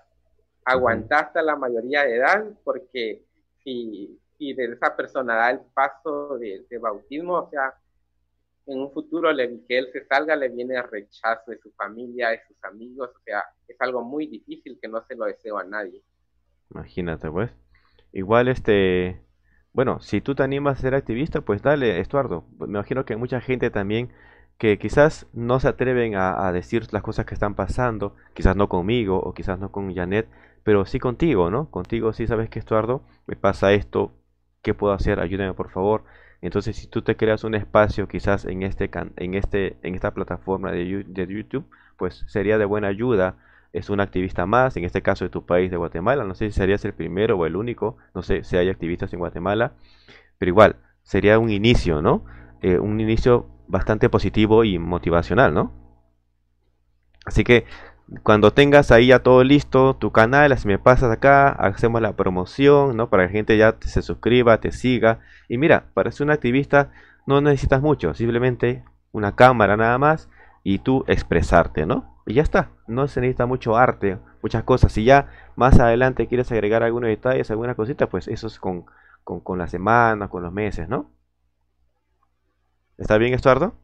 Aguanta hasta la mayoría de edad, porque si, si de esa persona da el paso de, de bautismo, o sea, en un futuro que él se salga le viene el rechazo de su familia, de sus amigos, o sea, es algo muy difícil que no se lo deseo a nadie. Imagínate, pues. Igual este, bueno, si tú te animas a ser activista, pues dale, Estuardo. Me imagino que hay mucha gente también que quizás no se atreven a, a, decir las cosas que están pasando, quizás no conmigo o quizás no con Janet, pero sí contigo, ¿no? Contigo sí sabes que Estuardo, me pasa esto, ¿qué puedo hacer? Ayúdame por favor. Entonces, si tú te creas un espacio quizás en este en este en esta plataforma de, YouTube, pues sería de buena ayuda. Es un activista más, en este caso de tu país de Guatemala. No sé si serías el primero o el único, no sé si hay activistas en Guatemala, pero igual, sería un inicio, ¿no? Eh, un inicio bastante positivo y motivacional, ¿no? Así que cuando tengas ahí ya todo listo, tu canal, si me pasas acá, hacemos la promoción, ¿no? Para que la gente ya se suscriba, te siga. Y mira, para ser un activista no necesitas mucho, simplemente una cámara nada más y tú expresarte, ¿no? Y ya está, no se necesita mucho arte, muchas cosas. Si ya más adelante quieres agregar algunos detalles, alguna cosita, pues eso es con, con, con las semanas, con los meses, ¿no? ¿Está bien, Estuardo?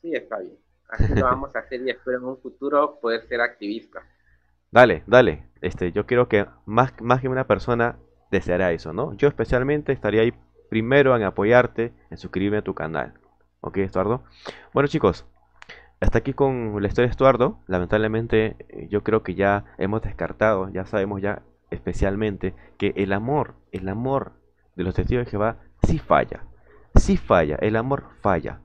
Sí, está bien. Así lo vamos a hacer y espero en un futuro poder ser activista. Dale, dale. Este, yo quiero que más, más que una persona deseará eso, ¿no? Yo especialmente estaría ahí primero en apoyarte, en suscribirme a tu canal. ¿Ok, Estuardo? Bueno, chicos, hasta aquí con la historia de Estuardo. Lamentablemente, eh, yo creo que ya hemos descartado, ya sabemos ya especialmente que el amor, el amor de los testigos de Jehová sí falla. Sí falla, el amor falla.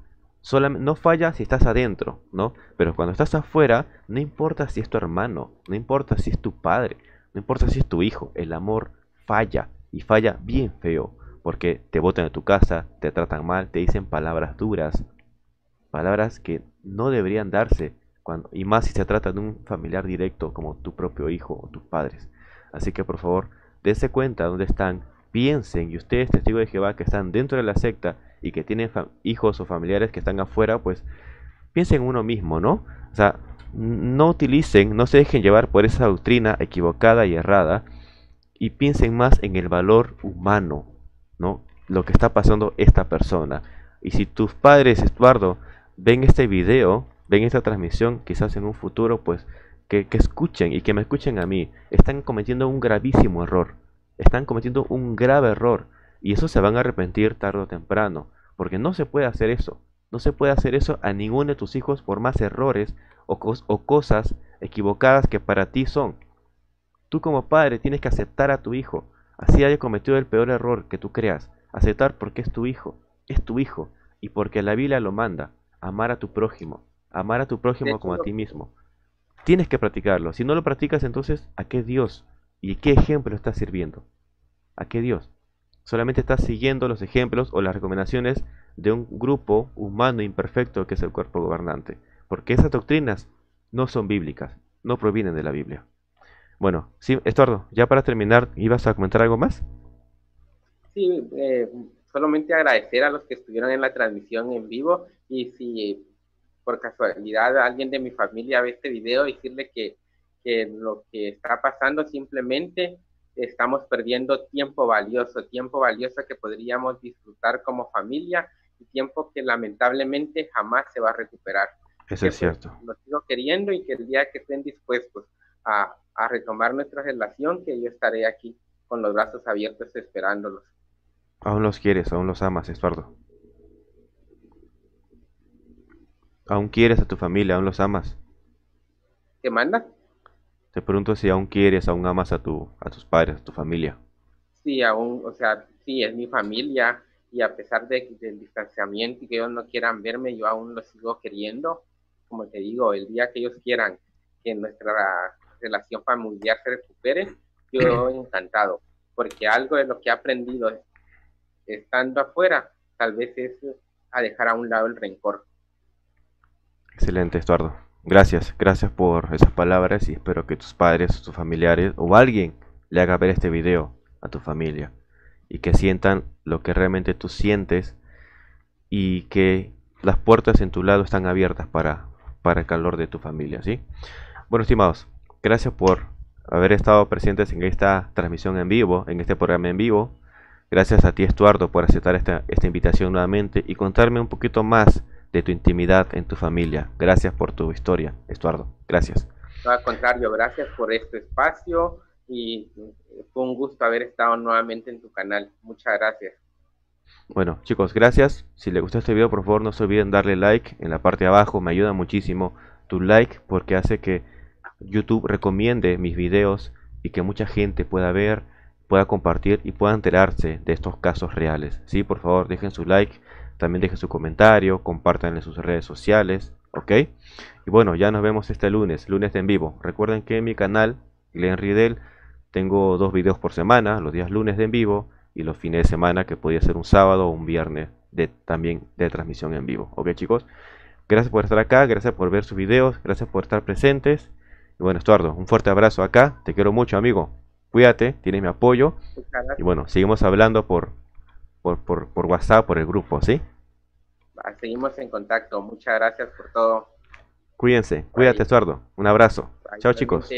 Solamente, no falla si estás adentro, ¿no? Pero cuando estás afuera, no importa si es tu hermano, no importa si es tu padre, no importa si es tu hijo, el amor falla y falla bien feo, porque te botan de tu casa, te tratan mal, te dicen palabras duras, palabras que no deberían darse, cuando, y más si se trata de un familiar directo como tu propio hijo o tus padres. Así que por favor, dense cuenta dónde están, piensen, y ustedes testigos de Jehová que están dentro de la secta y que tienen hijos o familiares que están afuera, pues piensen en uno mismo, ¿no? O sea, no utilicen, no se dejen llevar por esa doctrina equivocada y errada y piensen más en el valor humano, ¿no? Lo que está pasando esta persona. Y si tus padres, Eduardo, ven este video, ven esta transmisión, quizás en un futuro, pues que, que, escuchen y que me escuchen a mí. Están cometiendo un gravísimo error. Están cometiendo un grave error. Y eso se van a arrepentir tarde o temprano. Porque no se puede hacer eso. No se puede hacer eso a ninguno de tus hijos por más errores o, cos o cosas equivocadas que para ti son. Tú como padre tienes que aceptar a tu hijo. Así haya cometido el peor error que tú creas. Aceptar porque es tu hijo. Es tu hijo. Y porque la Biblia lo manda amar a tu prójimo, amar a tu prójimo como a ti mismo. Tienes que practicarlo. Si no lo practicas, entonces, ¿a qué Dios y qué ejemplo estás sirviendo? ¿A qué Dios? Solamente estás siguiendo los ejemplos o las recomendaciones de un grupo humano imperfecto que es el cuerpo gobernante. Porque esas doctrinas no son bíblicas, no provienen de la Biblia. Bueno, sí, Estuardo, ya para terminar, ¿ibas a comentar algo más? Sí, eh, solamente agradecer a los que estuvieron en la transmisión en vivo y si por casualidad alguien de mi familia ve este video, decirle que lo que está pasando simplemente estamos perdiendo tiempo valioso, tiempo valioso que podríamos disfrutar como familia y tiempo que lamentablemente jamás se va a recuperar. Eso es pues, cierto. Lo sigo queriendo y que el día que estén dispuestos a, a retomar nuestra relación, que yo estaré aquí con los brazos abiertos esperándolos. Aún los quieres, aún los amas, Estuardo. Aún quieres a tu familia, aún los amas. ¿Qué manda? Te pregunto si aún quieres, aún amas a, tu, a tus padres, a tu familia. Sí, aún, o sea, sí, es mi familia y a pesar de, del distanciamiento y que ellos no quieran verme, yo aún los sigo queriendo. Como te digo, el día que ellos quieran que nuestra relación familiar se recupere, yo encantado, porque algo de lo que he aprendido estando afuera, tal vez es a dejar a un lado el rencor. Excelente, Estuardo. Gracias, gracias por esas palabras y espero que tus padres, tus familiares o alguien le haga ver este video a tu familia y que sientan lo que realmente tú sientes y que las puertas en tu lado están abiertas para, para el calor de tu familia, ¿sí? Bueno, estimados, gracias por haber estado presentes en esta transmisión en vivo, en este programa en vivo. Gracias a ti, Estuardo, por aceptar esta, esta invitación nuevamente y contarme un poquito más de tu intimidad en tu familia. Gracias por tu historia, Estuardo. Gracias. al contrario, gracias por este espacio y fue un gusto haber estado nuevamente en tu canal. Muchas gracias. Bueno, chicos, gracias. Si les gustó este video, por favor no se olviden darle like en la parte de abajo. Me ayuda muchísimo tu like porque hace que YouTube recomiende mis videos y que mucha gente pueda ver pueda compartir y pueda enterarse de estos casos reales. Sí, por favor, dejen su like, también dejen su comentario, compartan en sus redes sociales, ¿ok? Y bueno, ya nos vemos este lunes, lunes de en vivo. Recuerden que en mi canal, Glenn Riedel, tengo dos videos por semana, los días lunes de en vivo y los fines de semana que podía ser un sábado o un viernes de también de transmisión en vivo. Ok chicos, gracias por estar acá, gracias por ver sus videos, gracias por estar presentes. Y bueno, Estuardo, un fuerte abrazo acá, te quiero mucho amigo, cuídate, tienes mi apoyo. Y bueno, seguimos hablando por, por, por, por WhatsApp, por el grupo, ¿sí? Seguimos en contacto, muchas gracias por todo. Cuídense, cuídate Estuardo, un abrazo. Chao chicos.